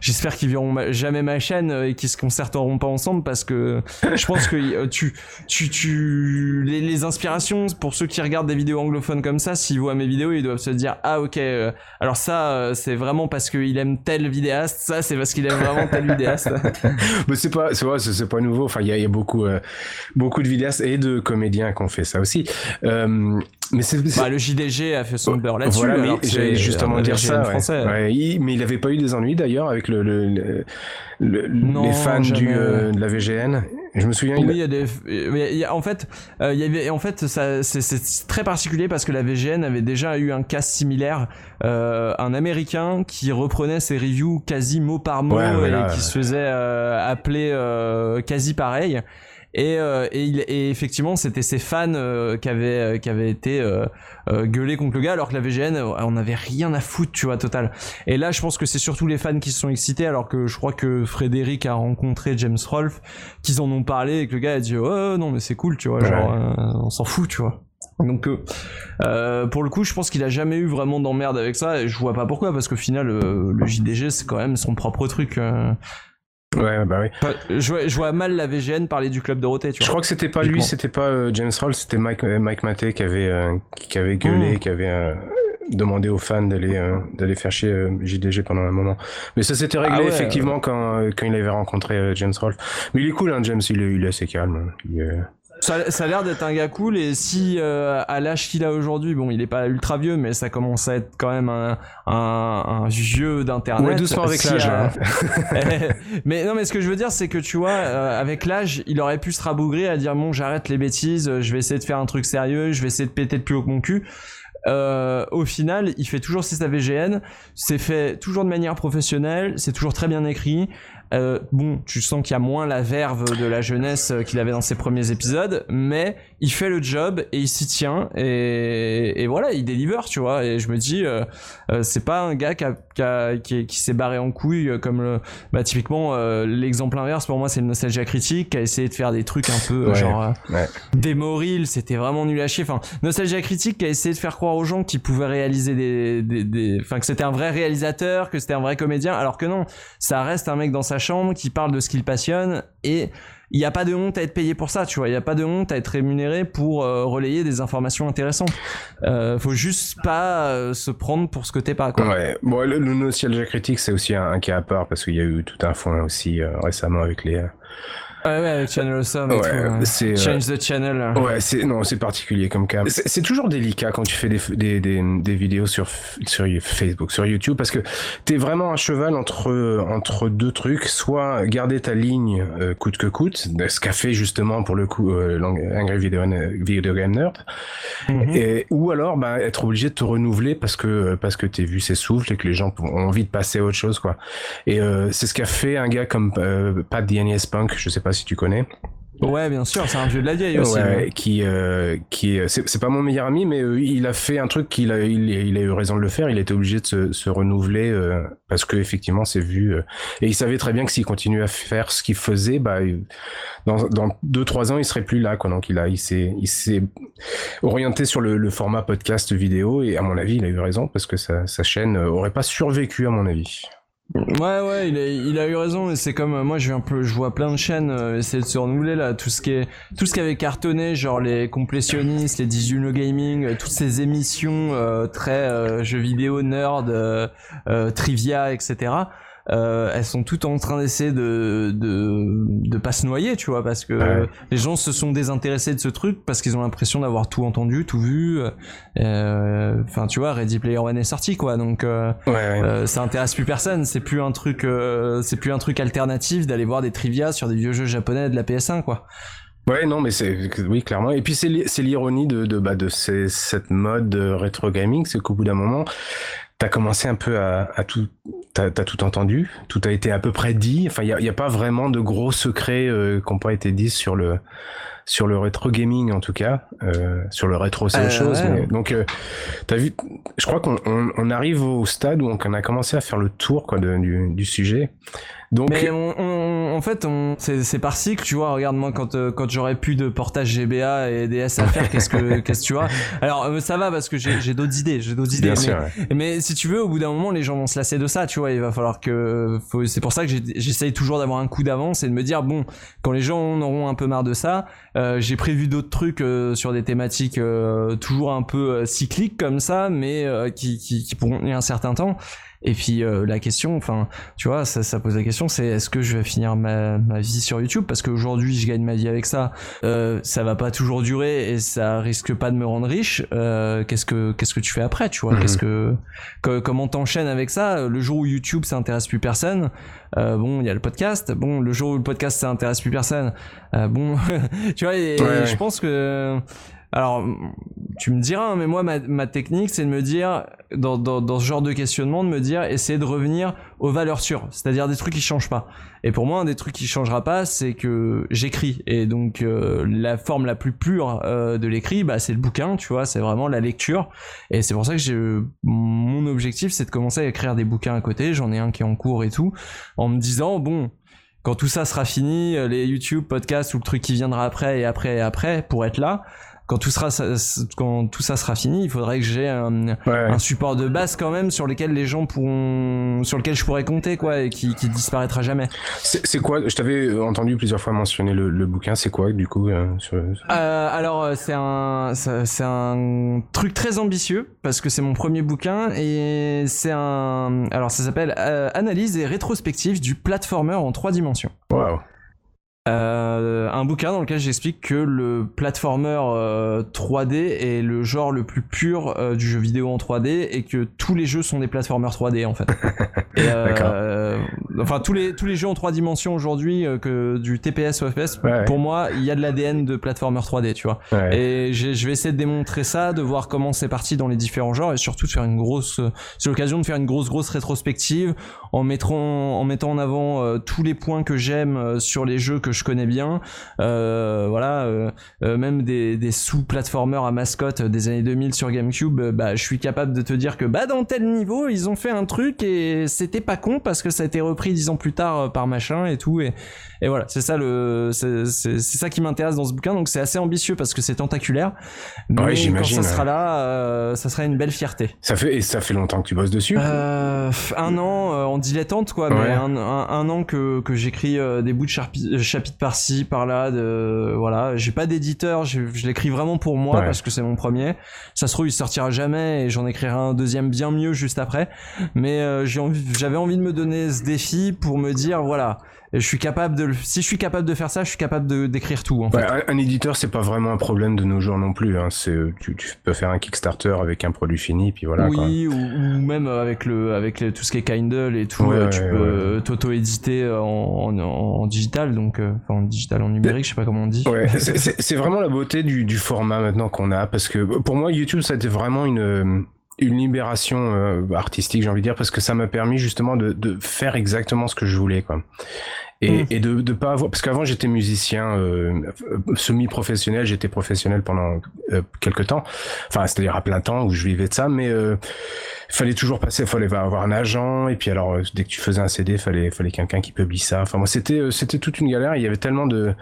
Speaker 2: j'espère qu'ils verront jamais ma chaîne et qu'ils se concerteront pas ensemble parce que je pense que euh, tu, tu, tu, les, inspirations pour ceux qui regardent des vidéos anglophones comme ça, s'ils voient mes vidéos, ils doivent se dire ah ok, alors ça c'est vraiment parce qu'il aime tel vidéaste, ça c'est parce qu'il aime vraiment tel vidéaste.
Speaker 1: Mais c'est pas, c'est c'est pas nouveau. Enfin, il y y a, beaucoup, beaucoup de vidéastes et de comédiens qui ont fait ça aussi.
Speaker 2: Mais c'est bah, le JDG a fait son beurre là-dessus. Voilà,
Speaker 1: j'allais justement dire ça. Ouais. mais il avait pas eu des ennuis d'ailleurs avec le, le, les fans du, euh, de la VGN. Je me souviens.
Speaker 2: Oui, il, y a des. en fait, euh, il y avait. En fait, ça, c'est très particulier parce que la VGN avait déjà eu un cas similaire. Euh, un Américain qui reprenait ses reviews quasi mot par mot et qui se faisait appeler quasi pareil. Et, euh, et, il, et, effectivement, c'était ses fans euh, qui avaient euh, qui avaient été euh, gueulés contre le gars, alors que la VGN, on avait rien à foutre, tu vois, total. Et là, je pense que c'est surtout les fans qui se sont excités, alors que je crois que Frédéric a rencontré James Rolfe, qu'ils en ont parlé et que le gars a dit oh non mais c'est cool, tu vois, genre on s'en fout, tu vois. Donc euh, pour le coup, je pense qu'il a jamais eu vraiment d'emmerde avec ça et je vois pas pourquoi parce qu'au final le JDG c'est quand même son propre truc.
Speaker 1: Ouais, bah oui.
Speaker 2: Je vois, je vois, mal la VGN parler du club Dorothée, tu vois.
Speaker 1: Je crois que c'était pas lui, c'était pas euh, James Roll, c'était Mike, euh, Mike Maté qui avait, euh, qui avait gueulé, hmm. qui avait demandé aux fans d'aller d'aller faire chier JDG pendant un moment. Mais ça s'était réglé ah effectivement quand, quand il avait rencontré James Rolfe. Mais il est cool, hein, James, il est, il est assez calme. Il
Speaker 2: ça, ça a l'air d'être un gars cool et si euh, à l'âge qu'il a aujourd'hui, bon, il est pas ultra vieux, mais ça commence à être quand même un, un, un vieux d'internet.
Speaker 1: Ouais, doucement avec l'âge. Hein.
Speaker 2: mais non, mais ce que je veux dire, c'est que tu vois, euh, avec l'âge, il aurait pu se rabougrer à dire bon, j'arrête les bêtises, je vais essayer de faire un truc sérieux, je vais essayer de péter de plus haut que mon cul. Euh, au final, il fait toujours ses AVGN, c'est fait toujours de manière professionnelle, c'est toujours très bien écrit. Euh, bon, tu sens qu'il y a moins la verve de la jeunesse qu'il avait dans ses premiers épisodes, mais il fait le job et il s'y tient et, et, voilà, il deliver, tu vois. Et je me dis, euh, euh c'est pas un gars qui, a, qui, a, qui, qui s'est barré en couille euh, comme le, bah typiquement euh, l'exemple inverse pour moi c'est le Nostalgia Critique qui a essayé de faire des trucs un peu genre ouais. démoril, c'était vraiment nul à chier. Enfin, Nostalgia Critique qui a essayé de faire croire aux gens qu'il pouvait réaliser des, des, des, enfin que c'était un vrai réalisateur, que c'était un vrai comédien, alors que non, ça reste un mec dans sa chambre qui parle de ce qu'il passionne et il n'y a pas de honte à être payé pour ça, tu vois. Il n'y a pas de honte à être rémunéré pour euh, relayer des informations intéressantes. Euh, faut juste pas euh, se prendre pour ce que t'es pas, quoi.
Speaker 1: Ouais. Bon, le, le Nostalgia Critique, c'est aussi un, un, cas à part parce qu'il y a eu tout un fond aussi euh, récemment avec les
Speaker 2: Ouais, ouais, Channel Awesome. Ouais, c'est, Change the channel.
Speaker 1: Ouais, c'est, non, c'est particulier comme cas. C'est, toujours délicat quand tu fais des, des, des, des, vidéos sur, sur Facebook, sur YouTube, parce que t'es vraiment un cheval entre, entre deux trucs. Soit garder ta ligne euh, coûte que coûte, ce qu'a fait justement pour le coup euh, Angry Video, Video Game Nerd, mm-hmm. et, ou alors bah, être obligé de te renouveler parce que, parce que tes vues s'essoufflent et que les gens ont envie de passer à autre chose, quoi. Et euh, c'est ce qu'a fait un gars comme euh, Pat DNS Punk, je sais pas si tu connais.
Speaker 2: Ouais, bien sûr, c'est un vieux de la vieille aussi. Ouais,
Speaker 1: qui, euh, qui, c'est pas mon meilleur ami, mais euh, il a fait un truc qu'il a, il, il, a eu raison de le faire. Il été obligé de se, se renouveler euh, parce que effectivement, c'est vu. Et il savait très bien que s'il continuait à faire ce qu'il faisait, bah, dans, dans deux trois ans, il serait plus là, quoi. Donc il a, il s'est, il s'est orienté sur le, le, format podcast vidéo et à mon avis, il a eu raison parce que sa, sa chaîne aurait pas survécu à mon avis.
Speaker 2: Ouais ouais il a, il a eu raison c'est comme moi je peu je vois plein de chaînes euh, essayer de se renouveler là tout ce qui est tout ce qui avait cartonné genre les complétionnistes les 18 no gaming euh, toutes ces émissions euh, très euh, jeux vidéo nerd trivia etc euh, elles sont toutes en train d'essayer de, de de pas se noyer, tu vois, parce que les gens se sont désintéressés de ce truc parce qu'ils ont l'impression d'avoir tout entendu, tout vu. Euh, enfin, tu vois, Ready Player One est sorti, quoi, donc euh, euh ça intéresse plus personne. C'est plus un truc, c'est plus un truc alternatif d'aller voir des trivia sur des vieux jeux japonais de la PS1, quoi.
Speaker 1: Ouais, non, mais c'est oui clairement. Et puis c'est l'ironie de de bah de cette mode rétro gaming, c'est qu'au bout d'un moment, t'as commencé un peu à, à tout, t'as as tout entendu, tout a été à peu près dit. Enfin, il y a, a, pas vraiment de gros secrets euh, qui n'ont pas été dits sur le sur le rétro gaming en tout cas. Euh, sur le rétro c'est autre
Speaker 2: Euh,
Speaker 1: chose.
Speaker 2: ouais.
Speaker 1: mais- donc, euh, t'as vu, je crois qu'on on, on arrive au stade où on, on a commencé à faire le tour quoi de- du, du sujet. Donc,
Speaker 2: Mais on, on- en fait, on, c'est, c'est par cycle, tu vois. Regarde moi quand euh, quand j'aurais plus de portage GBA et DS à faire, qu'est-ce que qu'est-ce que tu vois Alors euh, ça va parce que j'ai, j'ai d'autres idées, j'ai d'autres idées.
Speaker 1: bien
Speaker 2: mais,
Speaker 1: sûr. ouais.
Speaker 2: mais si tu veux, au bout d'un moment, les gens vont se lasser de ça, tu vois. Il va falloir que, faut- c'est pour ça que j'essaye toujours d'avoir un coup d'avance et de me dire bon, quand les gens en auront un peu marre de ça, euh, j'ai prévu d'autres trucs euh, sur des thématiques euh, toujours un peu cycliques comme ça, mais euh, qui, qui qui pourront tenir un certain temps. Et puis euh, la question, enfin, tu vois, ça, ça pose la question, c'est est-ce que je vais finir ma, ma vie sur YouTube? Parce qu'aujourd'hui je gagne ma vie avec ça, euh, ça va pas toujours durer et ça risque pas de me rendre riche. Euh, qu'est-ce que qu'est-ce que tu fais après, tu vois?
Speaker 1: Mhm.
Speaker 2: Qu'est-ce que co- comment t'enchaînes avec ça? Le jour où YouTube ça intéresse plus personne, euh, bon, il y a le podcast. Bon, le jour où le podcast ça intéresse plus personne, euh, bon, tu vois, et,
Speaker 1: Ouais,
Speaker 2: je pense que alors, tu me diras, hein, mais moi, ma, ma technique, c'est de me dire, dans, dans, dans ce genre de questionnement, de me dire, essayer de revenir aux valeurs sûres, c'est-à-dire des trucs qui changent pas. Et pour moi, un des trucs qui changera pas, c'est que j'écris. Et donc, euh, la forme la plus pure euh, de l'écrit, bah, c'est le bouquin, tu vois, c'est vraiment la lecture. Et c'est pour ça que j'ai, mon objectif, c'est de commencer à écrire des bouquins à côté. J'en ai un qui est en cours et tout, en me disant, bon, quand tout ça sera fini, euh, les YouTube, podcasts ou le truc qui viendra après et après et après pour être là, quand tout sera quand tout ça sera fini, il faudrait que j'ai un,
Speaker 1: Ouais, ouais.
Speaker 2: un support de base quand même sur lequel les gens pourront sur lequel je pourrais compter quoi et qui, qui disparaîtra jamais.
Speaker 1: C'est quoi Je t'avais entendu plusieurs fois mentionner le, le bouquin. C'est quoi du coup euh, sur-
Speaker 2: Euh, alors euh, c'est un c'est un truc très ambitieux parce que c'est mon premier bouquin et c'est un alors ça s'appelle euh, analyse et rétrospective du platformer en trois dimensions.
Speaker 1: Waouh.
Speaker 2: Euh, un bouquin dans lequel j'explique que le platformer euh, 3D est le genre le plus pur euh, du jeu vidéo en 3D et que tous les jeux sont des platformers 3D en fait. Et, euh, euh, enfin tous les tous les jeux en trois dimensions aujourd'hui euh, que du TPS ou FPS
Speaker 1: Ouais, ouais.
Speaker 2: pour moi il y a de l'ADN de platformer 3D tu vois.
Speaker 1: Ouais.
Speaker 2: Et je vais essayer de démontrer ça, de voir comment c'est parti dans les différents genres et surtout de faire une grosse. C'est l'occasion de faire une grosse grosse rétrospective en mettant en mettant en avant euh, tous les points que j'aime euh, sur les jeux que je connais bien. Euh, voilà, euh, euh, même des, des sous-platformers à mascotte des années 2000 sur GameCube. bah, je suis capable de te dire que bah dans tel niveau ils ont fait un truc et c'était pas con parce que ça a été repris dix ans plus tard par machin et tout et et voilà, c'est ça le, c'est ça qui m'intéresse dans ce bouquin. Donc c'est assez ambitieux parce que c'est tentaculaire. Mais quand
Speaker 1: j'imagine,
Speaker 2: ça sera
Speaker 1: ouais.
Speaker 2: là, euh, ça sera une belle fierté.
Speaker 1: Ça fait et ça fait longtemps que tu bosses dessus?
Speaker 2: Euh, un an euh, en dilettante quoi, mais
Speaker 1: Ouais.
Speaker 2: un, un, un an que, que j'écris des bouts de charpi- par-ci, par-là. De voilà, j'ai pas d'éditeur, je, je l'écris vraiment pour moi
Speaker 1: Ouais.
Speaker 2: parce que c'est mon premier. Ça se trouve il sortira jamais et j'en écrirai un deuxième bien mieux juste après. Mais euh, j'ai envie, j'avais envie de me donner ce défi pour me dire voilà, je suis capable de, si je suis capable de faire ça, je suis capable de d'écrire tout en fait.
Speaker 1: Ouais, un, éditeur, c'est pas vraiment un problème de nos jours non plus. Hein. C'est, tu, tu peux faire un Kickstarter avec un produit fini, puis voilà. quoi.
Speaker 2: oui, ou, ou même avec le avec le- tout ce qui est Kindle et tout,
Speaker 1: Ouais,
Speaker 2: euh, tu
Speaker 1: ouais,
Speaker 2: peux t'auto-éditer en, en, en digital, donc euh, enfin en digital en numérique, je sais pas comment on dit.
Speaker 1: Ouais, c'est vraiment la beauté du, du format maintenant qu'on a, parce que pour moi, YouTube, ça a été vraiment une une libération euh, artistique, j'ai envie de dire, parce que ça m'a permis justement de, de faire exactement ce que je voulais, quoi. Et,
Speaker 2: Mm.
Speaker 1: et de, de pas avoir, parce qu'avant j'étais musicien euh, semi-professionnel, j'étais professionnel pendant euh, quelques temps, enfin c'est-à-dire à plein temps où je vivais de ça, mais euh, fallait toujours passer, fallait avoir un agent, et puis alors euh, dès que tu faisais un CD, fallait fallait quelqu'un qui publie ça. Enfin moi c'était euh, c'était toute une galère, il y avait tellement de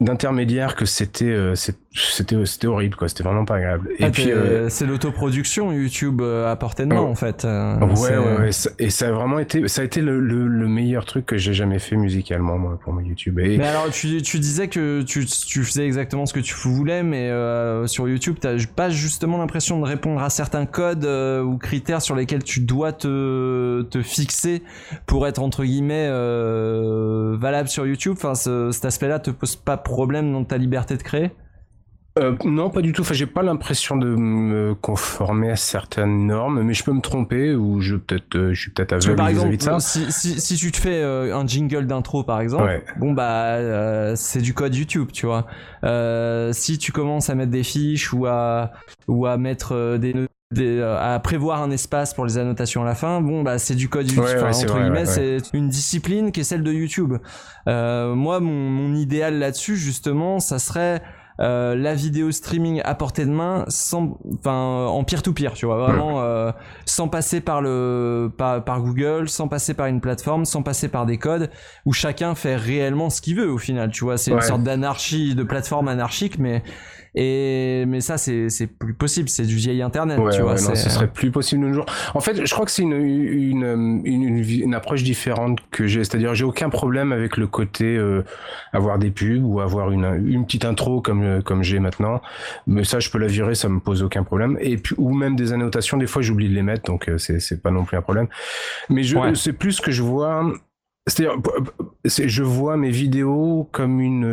Speaker 1: d'intermédiaires que c'était euh, c'était c'était horrible quoi, c'était vraiment pas agréable. Et
Speaker 2: Ah,
Speaker 1: puis euh,
Speaker 2: c'est l'autoproduction YouTube euh, à portée de main en fait. euh,
Speaker 1: Ouais, ouais, ouais, et ça a vraiment été, ça a été le, le, le meilleur truc que j'ai jamais fait moi, pour mon YouTube. Et,
Speaker 2: Mais alors, tu, disais que tu, faisais exactement ce que tu voulais, mais euh, sur YouTube, t'as pas justement l'impression de répondre à certains codes euh, ou critères sur lesquels tu dois te, te fixer pour être entre guillemets euh, valable sur YouTube? Enfin, ce- cet aspect-là te pose pas problème dans ta liberté de créer?
Speaker 1: Euh, non, pas du tout. Enfin, j'ai pas l'impression de me conformer à certaines normes, mais je peux me tromper ou je peut-être, euh, je suis peut-être aveugle
Speaker 2: par
Speaker 1: vis-à-vis
Speaker 2: exemple,
Speaker 1: de ça.
Speaker 2: si, si, si tu te fais euh, un jingle d'intro par exemple,
Speaker 1: Ouais.
Speaker 2: bon bah euh, c'est du code YouTube, tu vois. Euh, si tu commences à mettre des fiches ou à ou à mettre euh, des, des à prévoir un espace pour les annotations à la fin, bon bah c'est du code YouTube.
Speaker 1: Ouais, ouais,
Speaker 2: entre
Speaker 1: vrai,
Speaker 2: guillemets, c'est une discipline qui est celle de YouTube. Euh, moi, mon, mon idéal là-dessus justement, ça serait euh, la vidéo streaming à portée de main sans enfin en peer to peer tu vois vraiment euh, sans passer par le par, par Google sans passer par une plateforme sans passer par des codes où chacun fait réellement ce qu'il veut au final tu vois. C'est une sorte d'anarchie de plateforme anarchique mais et mais ça c'est c'est plus possible c'est du vieil internet
Speaker 1: Ouais,
Speaker 2: tu vois
Speaker 1: ouais, non, ce serait plus possible de nos jours. En fait, je crois que c'est une, une, une, une, approche différente que j'ai. C'est-à-dire, j'ai aucun problème avec le côté euh, avoir des pubs ou avoir une, une petite intro comme, euh, comme j'ai maintenant. Mais ça, je peux la virer, ça me pose aucun problème. Et puis, ou même des annotations, des fois, j'oublie de les mettre, donc euh, c'est c'est pas non plus un problème. Mais je,
Speaker 2: Ouais.
Speaker 1: c'est plus que je vois. C'est-à-dire, c'est- je vois mes vidéos comme une,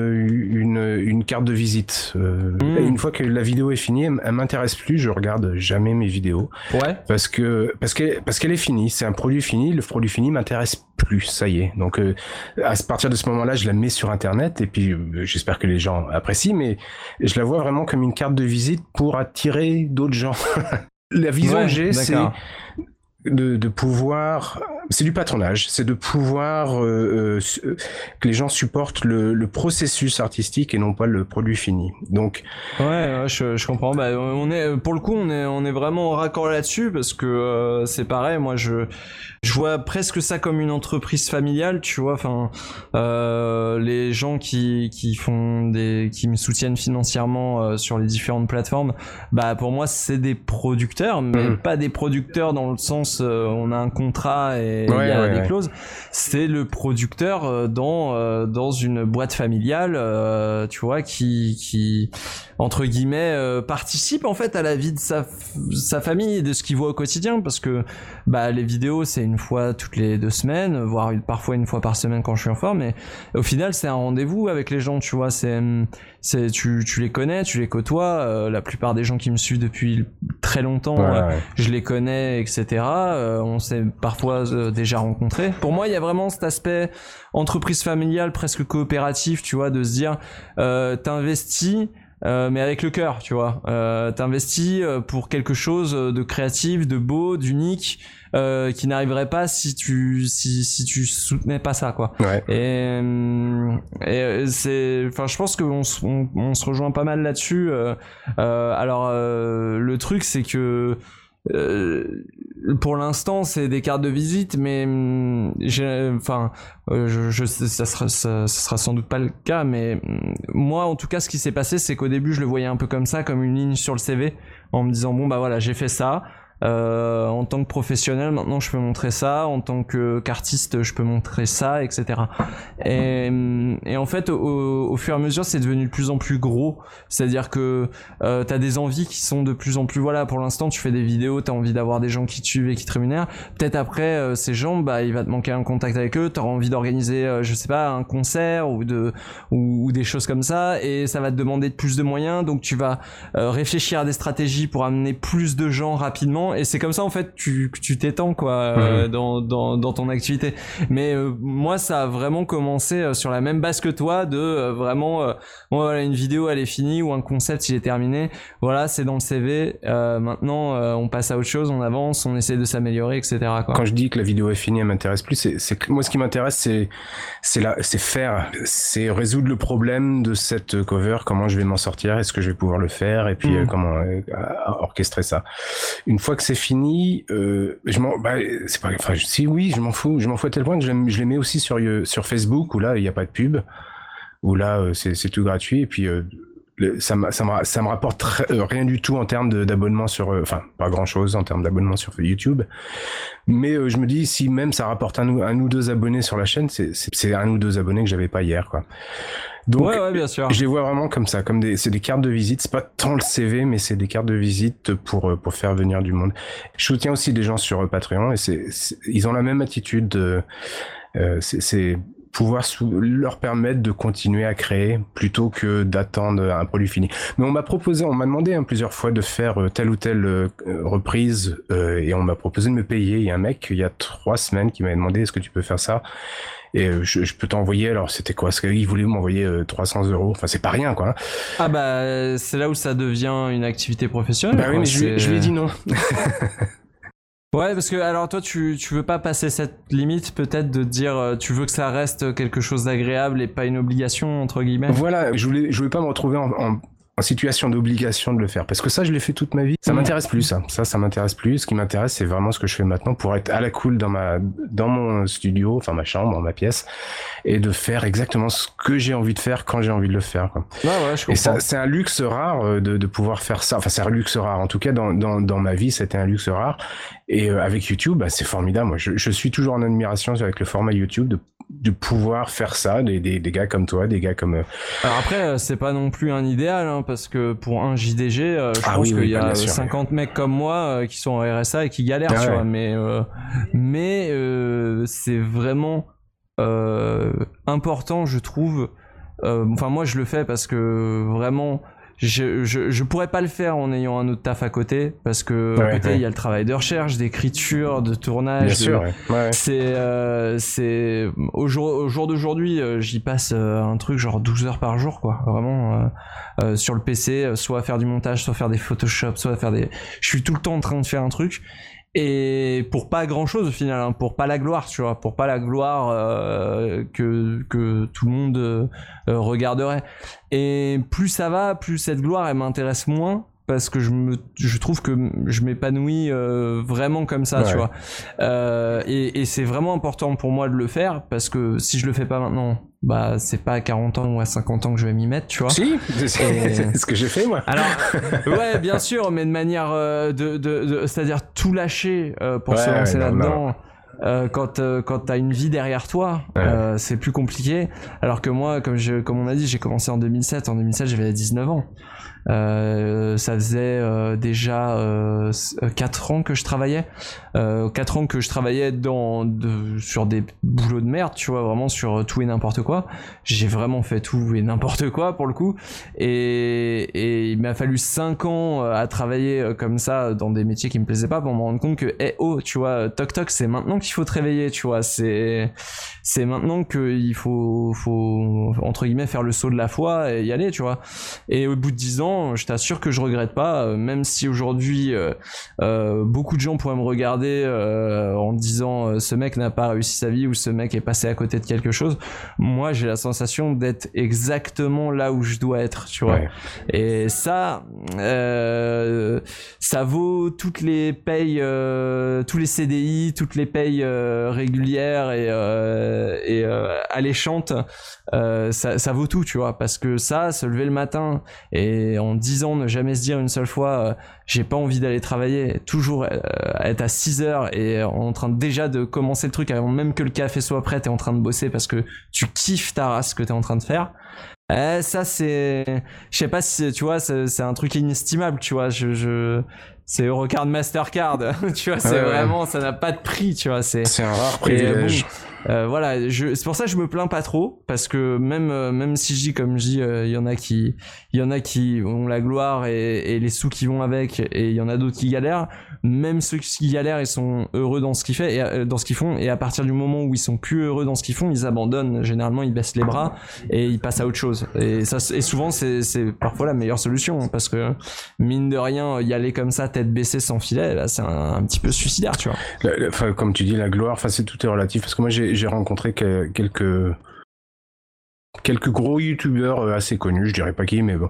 Speaker 1: une, une carte de visite. Euh,
Speaker 2: Mm.
Speaker 1: et Une fois que la vidéo est finie, elle, elle m'intéresse plus, je regarde jamais mes vidéos
Speaker 2: ouais
Speaker 1: parce que parce qu'elle parce qu'elle est finie. C'est un produit fini. Le produit fini m'intéresse plus. Ça y est. Donc euh, à partir de ce moment-là, je la mets sur internet et puis euh, j'espère que les gens apprécient. Mais je la vois vraiment comme une carte de visite pour attirer d'autres gens. la vision
Speaker 2: Ouais,
Speaker 1: que j'ai, c'est. De, de pouvoir, c'est du patronage, c'est de pouvoir euh, euh, que les gens supportent le, le processus artistique et non pas le produit fini. Donc,
Speaker 2: Ouais, ouais, je, je comprends. Bah, on est, pour le coup, on est, on est vraiment en raccord là-dessus parce que euh, c'est pareil. Moi, je, je vois presque ça comme une entreprise familiale, tu vois. Enfin, les gens qui, qui font des, qui me soutiennent financièrement sur les différentes plateformes, bah, pour moi, c'est des producteurs, mais
Speaker 1: Mhm.
Speaker 2: pas des producteurs dans le sens, euh, on a un contrat et il
Speaker 1: Ouais,
Speaker 2: y a
Speaker 1: ouais,
Speaker 2: des clauses. C'est le producteur euh, dans, euh, dans une boîte familiale, tu vois, qui, qui, entre guillemets participe en fait à la vie de sa sa famille et de ce qu'il voit au quotidien. Parce que bah les vidéos c'est une fois toutes les deux semaines voire parfois une fois par semaine quand je suis en forme. Mais au final c'est un rendez-vous avec les gens tu vois. C'est c'est tu tu les connais tu les côtoies euh, la plupart des gens qui me suivent depuis très longtemps
Speaker 1: ouais,
Speaker 2: euh,
Speaker 1: ouais.
Speaker 2: je les connais, etc. Euh, on s'est parfois euh, déjà rencontrés. Pour moi, il y a vraiment cet aspect entreprise familiale, presque coopératif, tu vois, de se dire, euh, t'investis. Euh, mais avec le cœur, tu vois. Euh, t'investis euh, pour quelque chose de créatif, de beau, d'unique, euh, qui n'arriverait pas si tu si si tu soutenais pas ça, quoi.
Speaker 1: ouais.
Speaker 2: Et, euh, et c'est, enfin, je pense qu'on se, on, on se rejoint pas mal là-dessus. euh, euh, alors, euh, le truc, c'est que euh, pour l'instant, c'est des cartes de visite, mais hum, enfin, euh, je, ça sera, ça sera sans doute pas le cas, mais hum, moi, en tout cas, ce qui s'est passé, c'est qu'au début, je le voyais un peu comme ça, comme une ligne sur le CV, en me disant bon bah voilà, j'ai fait ça. Euh, en tant que professionnel, maintenant je peux montrer ça. En tant qu'artiste, je peux montrer ça, etc. Et, et en fait, au, au fur et à mesure, c'est devenu de plus en plus gros. C'est-à-dire que euh, t'as des envies qui sont de plus en plus. Voilà, pour l'instant, tu fais des vidéos, t'as envie d'avoir des gens qui te suivent et qui te rémunèrent. Peut-être après euh, ces gens, bah, il va te manquer un contact avec eux. T'auras envie d'organiser, euh, je sais pas, un concert ou de ou des choses comme ça, et ça va te demander de plus de moyens. Donc tu vas euh, réfléchir à des stratégies pour amener plus de gens rapidement et c'est comme ça en fait tu, tu t'étends quoi euh, dans, dans, dans ton activité mais euh, moi ça a vraiment commencé euh, sur la même base que toi de vraiment bon, voilà une vidéo elle est finie ou un concept il est terminé voilà c'est dans le CV maintenant on passe à autre chose on avance on essaie de s'améliorer etc quoi
Speaker 1: Quand je dis que la vidéo est finie, elle m'intéresse plus. C'est, c'est moi, ce qui m'intéresse, c'est, c'est là, c'est faire, c'est résoudre le problème de cette cover. Comment je vais m'en sortir Est-ce que je vais pouvoir le faire Et puis
Speaker 2: Mm.
Speaker 1: comment orchestrer ça Une fois que c'est fini, euh, je m'en, bah, c'est pas, enfin, si oui, je m'en fous. Je m'en fous à tel point que je, je les mets aussi sur euh, sur Facebook où là, il n'y a pas de pub, où là, euh, c'est, tout gratuit. Et puis ça, me- ça, ça me rapporte rien du tout en termes d'abonnement sur, enfin pas grand chose en termes d'abonnement sur YouTube. Mais je me dis si même ça rapporte un, ou- un ou deux abonnés sur la chaîne, c'est un ou deux abonnés que j'avais pas hier quoi. Donc
Speaker 2: ouais ouais bien sûr
Speaker 1: je les vois vraiment comme ça, comme des, c'est des cartes de visite. C'est pas tant le CV, mais c'est des cartes de visite pour euh, pour faire venir du monde. Je soutiens aussi des gens sur euh, Patreon et c'est, ils ont la même attitude. de- euh, c'est, pouvoir leur permettre de continuer à créer plutôt que d'attendre un produit fini. Mais on m'a proposé, on m'a demandé hein, plusieurs fois de faire euh, telle ou telle euh, reprise euh, et on m'a proposé de me payer. Il y a un mec il y a trois semaines qui m'a demandé est-ce que tu peux faire ça? Et je, je, peux t'envoyer alors c'était quoi? Ce qu'il voulait m'envoyer 300 euros. Enfin c'est pas rien quoi.
Speaker 2: Ah bah c'est là où ça devient une activité professionnelle
Speaker 1: bah oui mais je, je lui ai dit non.
Speaker 2: Ouais, parce que alors toi, tu, tu veux pas passer cette limite peut-être de dire euh, tu veux que ça reste quelque chose d'agréable et pas une obligation entre guillemets?
Speaker 1: Voilà, je voulais je voulais pas me retrouver en, en, en situation d'obligation de le faire. Parce que ça je l'ai fait toute ma vie. Ça m'intéresse plus ça ça ça m'intéresse plus. Ce qui m'intéresse c'est vraiment ce que je fais maintenant pour être à la cool dans ma dans mon studio enfin ma chambre ma pièce et de faire exactement ce que j'ai envie de faire quand j'ai envie de le faire quoi.
Speaker 2: Ouais, ouais, je
Speaker 1: et ça c'est un luxe rare euh, de, de pouvoir faire ça. Enfin c'est un luxe rare. En tout cas dans dans, dans ma vie c'était un luxe rare. Et euh, avec YouTube bah, c'est formidable. Moi je, je suis toujours en admiration avec le format YouTube de de pouvoir faire ça, des, des, des, gars comme toi, des gars comme. Euh,
Speaker 2: Alors après, euh, c'est pas non plus un idéal, hein, parce que pour un JDG, euh, je ah pense qu'il y a 50 mecs comme moi qui sont en RSA et qui galèrent, ah tu vois. Mais mais c'est vraiment important, je trouve. Enfin, moi, je le fais parce que vraiment je, je, je, pourrais pas le faire en ayant un autre taf à côté parce que à côté il y a le travail de recherche, d'écriture, de tournage.
Speaker 1: Bien sûr.
Speaker 2: C'est euh, c'est au jour au jour d'aujourd'hui, euh, j'y passe euh, un truc genre 12 heures par jour quoi, vraiment euh, sur le PC, soit à faire du montage, soit à faire des Photoshop, soit à faire des je suis tout le temps en train de faire un truc et pour pas grand chose au final hein, pour pas la gloire tu vois pour pas la gloire euh, que que tout le monde euh, regarderait. Et plus ça va plus cette gloire elle m'intéresse moins parce que je me je trouve que je m'épanouis euh, vraiment comme ça tu vois euh, et, et c'est vraiment important pour moi de le faire parce que si je le fais pas maintenant bah c'est pas à 40 ans ou à 50 ans que je vais m'y mettre tu vois
Speaker 1: si c'est ce que j'ai fait moi
Speaker 2: alors ouais bien sûr mais de manière euh, de, de, de c'est-à-dire tout lâcher pour se lancer là-dedans euh, quand euh, quand t'as une vie derrière toi, euh, c'est plus compliqué. Alors que moi, comme je comme on a dit, j'ai commencé en 2007. En 2007, j'avais 19 ans. Euh, ça faisait euh, déjà euh, 4 ans que je travaillais. Euh, 4 ans que je travaillais dans, de, sur des boulots de merde, tu vois, vraiment sur tout et n'importe quoi. J'ai vraiment fait tout et n'importe quoi pour le coup. Et, et il m'a fallu 5 ans à travailler comme ça dans des métiers qui me plaisaient pas pour me rendre compte que, eh oh, tu vois, toc toc, c'est maintenant qu'il faut te réveiller, tu vois. C'est, c'est maintenant qu'il faut, faut, entre guillemets, faire le saut de la foi et y aller, tu vois. Et au bout de 10 ans, je t'assure que je regrette pas, euh, même si aujourd'hui euh, euh, beaucoup de gens pourraient me regarder en disant ce mec n'a pas réussi sa vie ou ce mec est passé à côté de quelque chose. Moi, j'ai la sensation d'être exactement là où je dois être, tu vois. Et ça, ça vaut toutes les payes, tous les CDI, toutes les payes régulières et, et alléchantes. Ça, ça, vaut tout, tu vois, parce que ça, se lever le matin et en 10 ans ne jamais se dire une seule fois euh, j'ai pas envie d'aller travailler, toujours euh, être à 6 heures et en train déjà de commencer le truc avant même que le café soit prêt, t'es en train de bosser parce que tu kiffes ta race que t'es en train de faire. Eh, ça c'est, je sais pas si tu vois, c'est un truc inestimable, tu vois. Je, je c'est Eurocard Mastercard, tu vois, c'est vraiment, ça n'a pas de prix, tu vois. C'est
Speaker 1: un rare privilège.
Speaker 2: Euh, voilà, c'est pour ça que je me plains pas trop parce que même euh, même si je dis comme je dis, il y en a qui il y en a qui ont la gloire et, et les sous qui vont avec et il y en a d'autres qui galèrent. Même ceux qui galèrent, ils sont heureux dans ce qu'ils fait et euh, dans ce qu'ils font et à partir du moment où ils sont plus heureux dans ce qu'ils font, ils abandonnent. Généralement, ils baissent les bras et ils passent à autre chose. Et ça et souvent c'est c'est parfois la meilleure solution hein, parce que mine de rien, y aller comme ça tête baissée sans filet, c'est un, petit peu suicidaire, tu vois.
Speaker 1: Comme tu dis, la gloire, enfin c'est tout est relatif parce que moi j'ai j'ai rencontré que, quelques quelques gros youtubeurs euh, assez connus, je dirais pas qui, mais bon.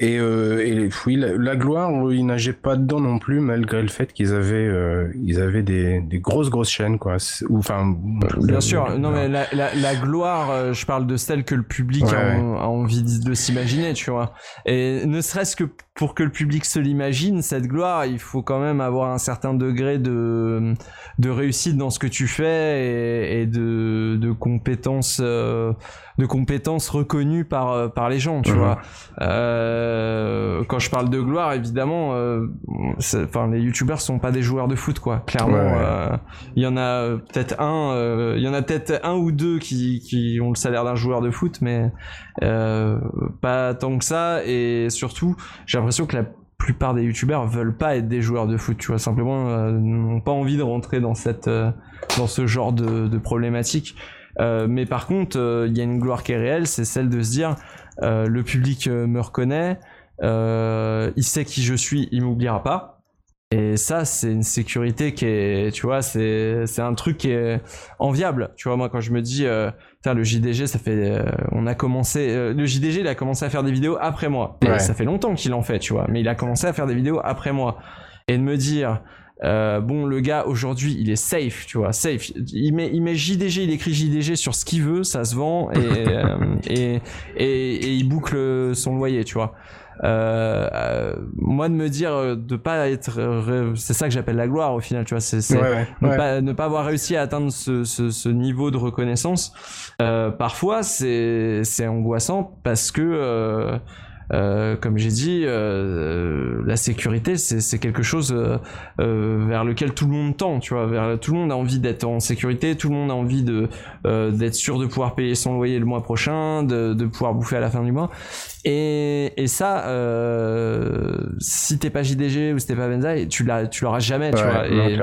Speaker 1: Et, euh, et oui, la, la gloire, ils nageaient pas dedans non plus, malgré le fait qu'ils avaient, euh, ils avaient des, des, grosses grosses chaînes, quoi. Ou enfin.
Speaker 2: Bien sûr. Non, mais la, la, la, gloire, euh, je parle de celle que le public ouais. a, a, envie de s'imaginer, tu vois. Et ne serait-ce que pour que le public se l'imagine, cette gloire, il faut quand même avoir un certain degré de, de réussite dans ce que tu fais et, et de, de compétences de compétences reconnues par par les gens, tu vois. quand je parle de gloire, évidemment, enfin les youtubeurs sont pas des joueurs de foot, quoi. Clairement, il y en a peut-être un, il y en a peut-être un ou deux qui qui ont le salaire d'un joueur de foot, mais pas tant que ça. Et surtout, j'ai l'impression que la plupart des youtubeurs veulent pas être des joueurs de foot, tu vois, simplement euh, n'ont pas envie de rentrer dans cette euh, dans ce genre de, de problématique. Euh, mais par contre, il y a une gloire qui est réelle, c'est celle de se dire le public me reconnaît, il sait qui je suis, il m'oubliera pas. Et ça, c'est une sécurité qui est, tu vois, c'est c'est un truc qui est enviable. Tu vois, moi quand je me dis le JDG, ça fait, euh, on a commencé, euh, le JDG, il a commencé à faire des vidéos après moi. Ça fait longtemps qu'il en fait, tu vois, mais il a commencé à faire des vidéos après moi. Et de me dire, euh, bon, le gars aujourd'hui, il est safe, tu vois, safe. Il met, il met JDG, il écrit JDG sur ce qu'il veut, ça se vend et, et, et, et, il boucle son loyer, tu vois. Euh, euh, moi de me dire euh, de pas être c'est ça que j'appelle la gloire au final tu vois c'est ne, Pas, ne pas avoir réussi à atteindre ce, ce, ce niveau de reconnaissance parfois c'est c'est angoissant parce que euh, comme j'ai dit, euh, la sécurité, c'est quelque chose euh, vers lequel tout le monde tend, tu vois. Tout le monde a envie d'être en sécurité, tout le monde a envie de d'être sûr de pouvoir payer son loyer le mois prochain, de, de pouvoir bouffer à la fin du mois. Et, et ça, si t'es pas JDG ou si t'es pas Benzaï, tu l'auras jamais, tu vois. et,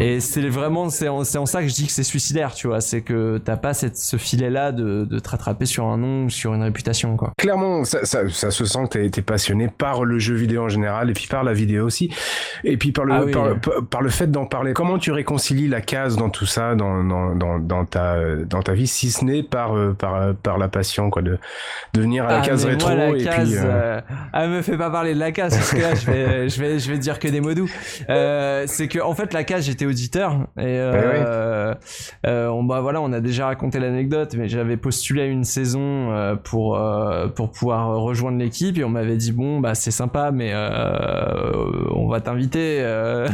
Speaker 2: et c'est vraiment, c'est en, en, ça que je dis que c'est suicidaire, tu vois. C'est que t'as pas cette, ce filet-là de, de te rattraper sur un nom ou sur une réputation, quoi.
Speaker 1: Clairement, ça, ça, ça se sent que t'as été passionné par le jeu vidéo en général et puis par la vidéo aussi. Et puis par le, ah par, par, le fait d'en parler. Comment tu réconcilies la case dans tout ça, dans, dans, dans, dans ta, dans ta vie, si ce n'est par, euh, par, par la passion, quoi, de, de venir à la ah, case rétro
Speaker 2: la
Speaker 1: et
Speaker 2: case,
Speaker 1: puis. Euh...
Speaker 2: Euh, ah, me fais pas parler de la case parce que là, je vais, je vais, je vais dire que des mots doux. Euh, c'est que, en fait, la case, j'étais auditeur et euh, euh, on bah voilà on a déjà raconté l'anecdote mais j'avais postulé à une saison pour pour pouvoir rejoindre l'équipe et on m'avait dit bon bah c'est sympa mais on va t'inviter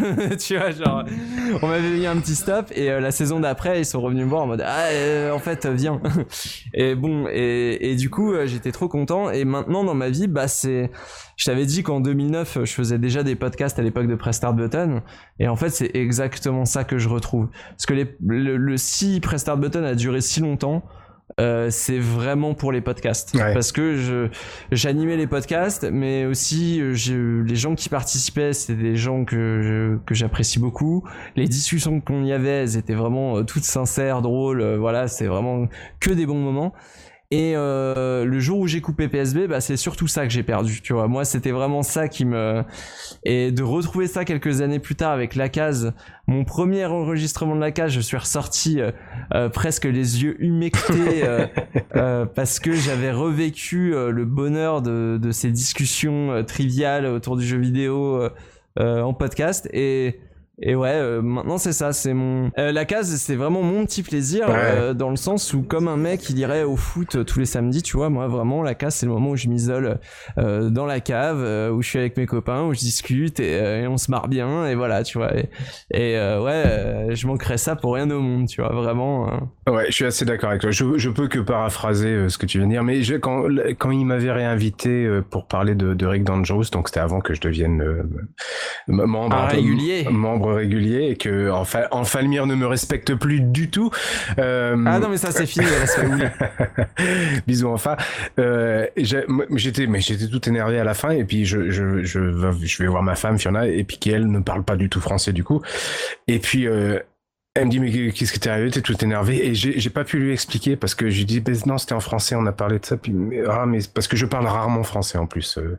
Speaker 2: tu vois genre on m'avait mis un petit stop et la saison d'après ils sont revenus me voir en mode ah en fait viens et bon et, et du coup j'étais trop content et maintenant dans ma vie bah c'est je t'avais dit qu'en 2009, je faisais déjà des podcasts à l'époque de Press Start Button. Et en fait, c'est exactement ça que je retrouve. Parce que les, le, si Press Start Button a duré si longtemps, euh, c'est vraiment pour les podcasts parce que je j'animais les podcasts mais aussi je, les gens qui participaient c'était des gens que que j'apprécie beaucoup les discussions qu'on y avait elles étaient vraiment euh, toutes sincères drôles euh, voilà c'est vraiment que des bons moments et euh, le jour où j'ai coupé PSB, bah, c'est surtout ça que j'ai perdu. Tu vois, moi, c'était vraiment ça qui me et de retrouver ça quelques années plus tard avec la case, mon premier enregistrement de la case, je suis ressorti euh, euh, presque les yeux humectés parce que j'avais revécu le bonheur de, de ces discussions triviales autour du jeu vidéo en podcast et et ouais, euh, maintenant c'est ça, c'est mon euh, la case, c'est vraiment mon petit plaisir euh, dans le sens où comme un mec il irait au foot tous les samedis, tu vois, moi vraiment la case c'est le moment où je m'isole dans la cave, où je suis avec mes copains, où je discute et, on se marre bien et voilà, tu vois. Et, ouais, je manquerais ça pour rien au monde, tu vois, vraiment. Hein.
Speaker 1: Ouais, je suis assez d'accord avec toi. Je, je peux que paraphraser ce que tu viens de dire, mais je, quand quand il m'avait réinvité pour parler de, de Rick Dangerous, donc c'était avant que je devienne membre
Speaker 2: ah, régulier,
Speaker 1: membre régulier et que enfin, Falmire ne me respecte plus du tout.
Speaker 2: Euh... Ah non mais ça c'est fini.
Speaker 1: Bisous enfin. Euh, j'étais mais j'étais tout énervé à la fin et puis je je je, je vais voir ma femme Fiona et puis qui elle ne parle pas du tout français du coup et puis euh, elle me dit mais qu'est-ce qui t'est arrivé? T'es tout énervé. Et j'ai pas pu lui expliquer parce que je lui dis non c'était en français on a parlé de ça. Puis ah mais parce que je parle rarement français en plus euh,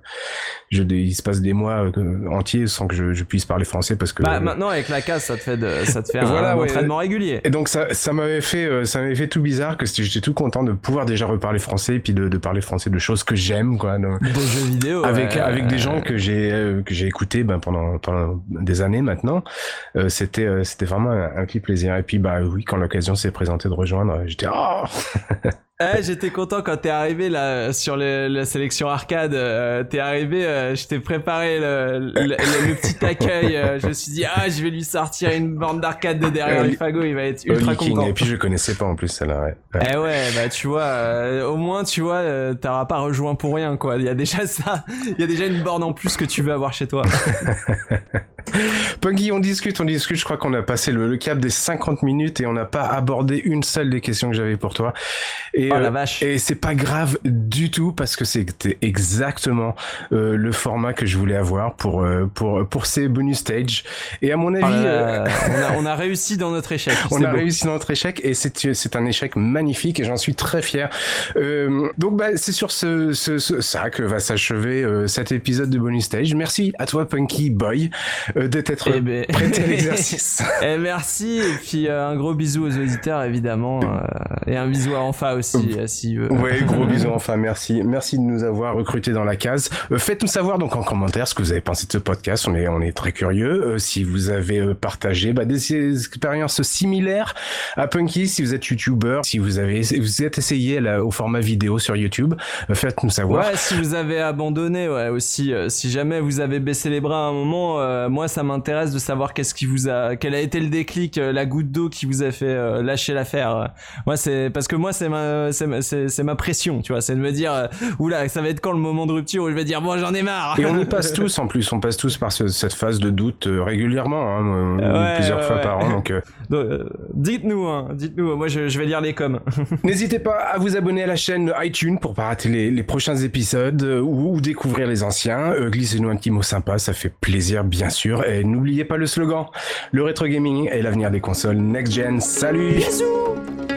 Speaker 1: je, il se passe des mois euh, entiers sans que je, je, puisse parler français parce que
Speaker 2: bah, maintenant avec la case ça te fait de, ça te fait un, entraînement régulier.
Speaker 1: Et donc ça ça m'avait fait euh, ça m'avait fait tout bizarre que j'étais tout content de pouvoir déjà reparler français et puis de, de parler français de choses que j'aime quoi
Speaker 2: jeux vidéo
Speaker 1: avec avec des gens que j'ai que j'ai écouté ben, pendant pendant des années maintenant. C'était c'était vraiment un, un clip plaisir. Et puis, bah oui, quand l'occasion s'est présentée de rejoindre, j'étais, oh
Speaker 2: Eh, j'étais content quand t'es arrivé là sur la sélection arcade. Euh, t'es arrivé, euh, je t'ai préparé le, petit accueil. Euh, je me suis dit ah, je vais lui sortir une bande d'arcade de derrière les fagots. Il va être ultra content.
Speaker 1: Et puis je connaissais pas en plus celle-là. Ouais.
Speaker 2: Eh ouais, bah tu vois, au moins tu vois, t'auras pas rejoint pour rien quoi. Il y a déjà ça. Il y a déjà une borne en plus que tu veux avoir chez toi.
Speaker 1: Punky, on discute, on discute. Je crois qu'on a passé le, cap des 50 minutes et on n'a pas abordé une seule des questions que j'avais pour toi.
Speaker 2: Et, oh, la euh, vache.
Speaker 1: et c'est pas grave du tout parce que c'était exactement euh, le format que je voulais avoir pour euh, pour pour ces bonus stage. Et à mon oh avis,
Speaker 2: on, a, réussi dans notre échec.
Speaker 1: On a réussi dans notre échec et c'est un échec magnifique et j'en suis très fier. donc bah, c'est sur ce, ce, ça que va s'achever cet épisode de bonus stage. Merci à toi Punky Boy d'être eh ben... prêté à l'exercice.
Speaker 2: et merci et puis un gros bisou aux auditeurs évidemment et un bisou à Enfa aussi si veut.
Speaker 1: Ouais, gros bisous enfin, merci. Merci de nous avoir recrutés dans la case. Euh, faites-nous savoir donc en commentaire ce que vous avez pensé de ce podcast. On est, on est très curieux. Euh, si vous avez euh, partagé bah, des expériences similaires à Punky, si vous êtes YouTuber, si vous avez, vous êtes essayé là, au format vidéo sur YouTube, faites-nous savoir.
Speaker 2: Ouais, si vous avez abandonné, ouais, aussi. si jamais vous avez baissé les bras à un moment, moi ça m'intéresse de savoir qu'est-ce qui vous a, quel a été le déclic, la goutte d'eau qui vous a fait lâcher l'affaire. Moi c'est parce que moi c'est ma, c'est ma pression, tu vois c'est de me dire, euh, oula, ça va être quand le moment de rupture où je vais dire, bon, j'en ai marre.
Speaker 1: Et on y passe tous en plus, on passe tous par cette phase de doute euh, régulièrement, hein, plusieurs fois par an. Donc,
Speaker 2: euh. dites-nous, hein, dites-nous, moi je, vais lire les coms.
Speaker 1: N'hésitez pas à vous abonner à la chaîne iTunes pour pas rater les, prochains épisodes ou, découvrir les anciens. Glissez-nous un petit mot sympa, ça fait plaisir bien sûr. Et n'oubliez pas le slogan, le rétro gaming est l'avenir des consoles next gen. Salut
Speaker 2: Bisous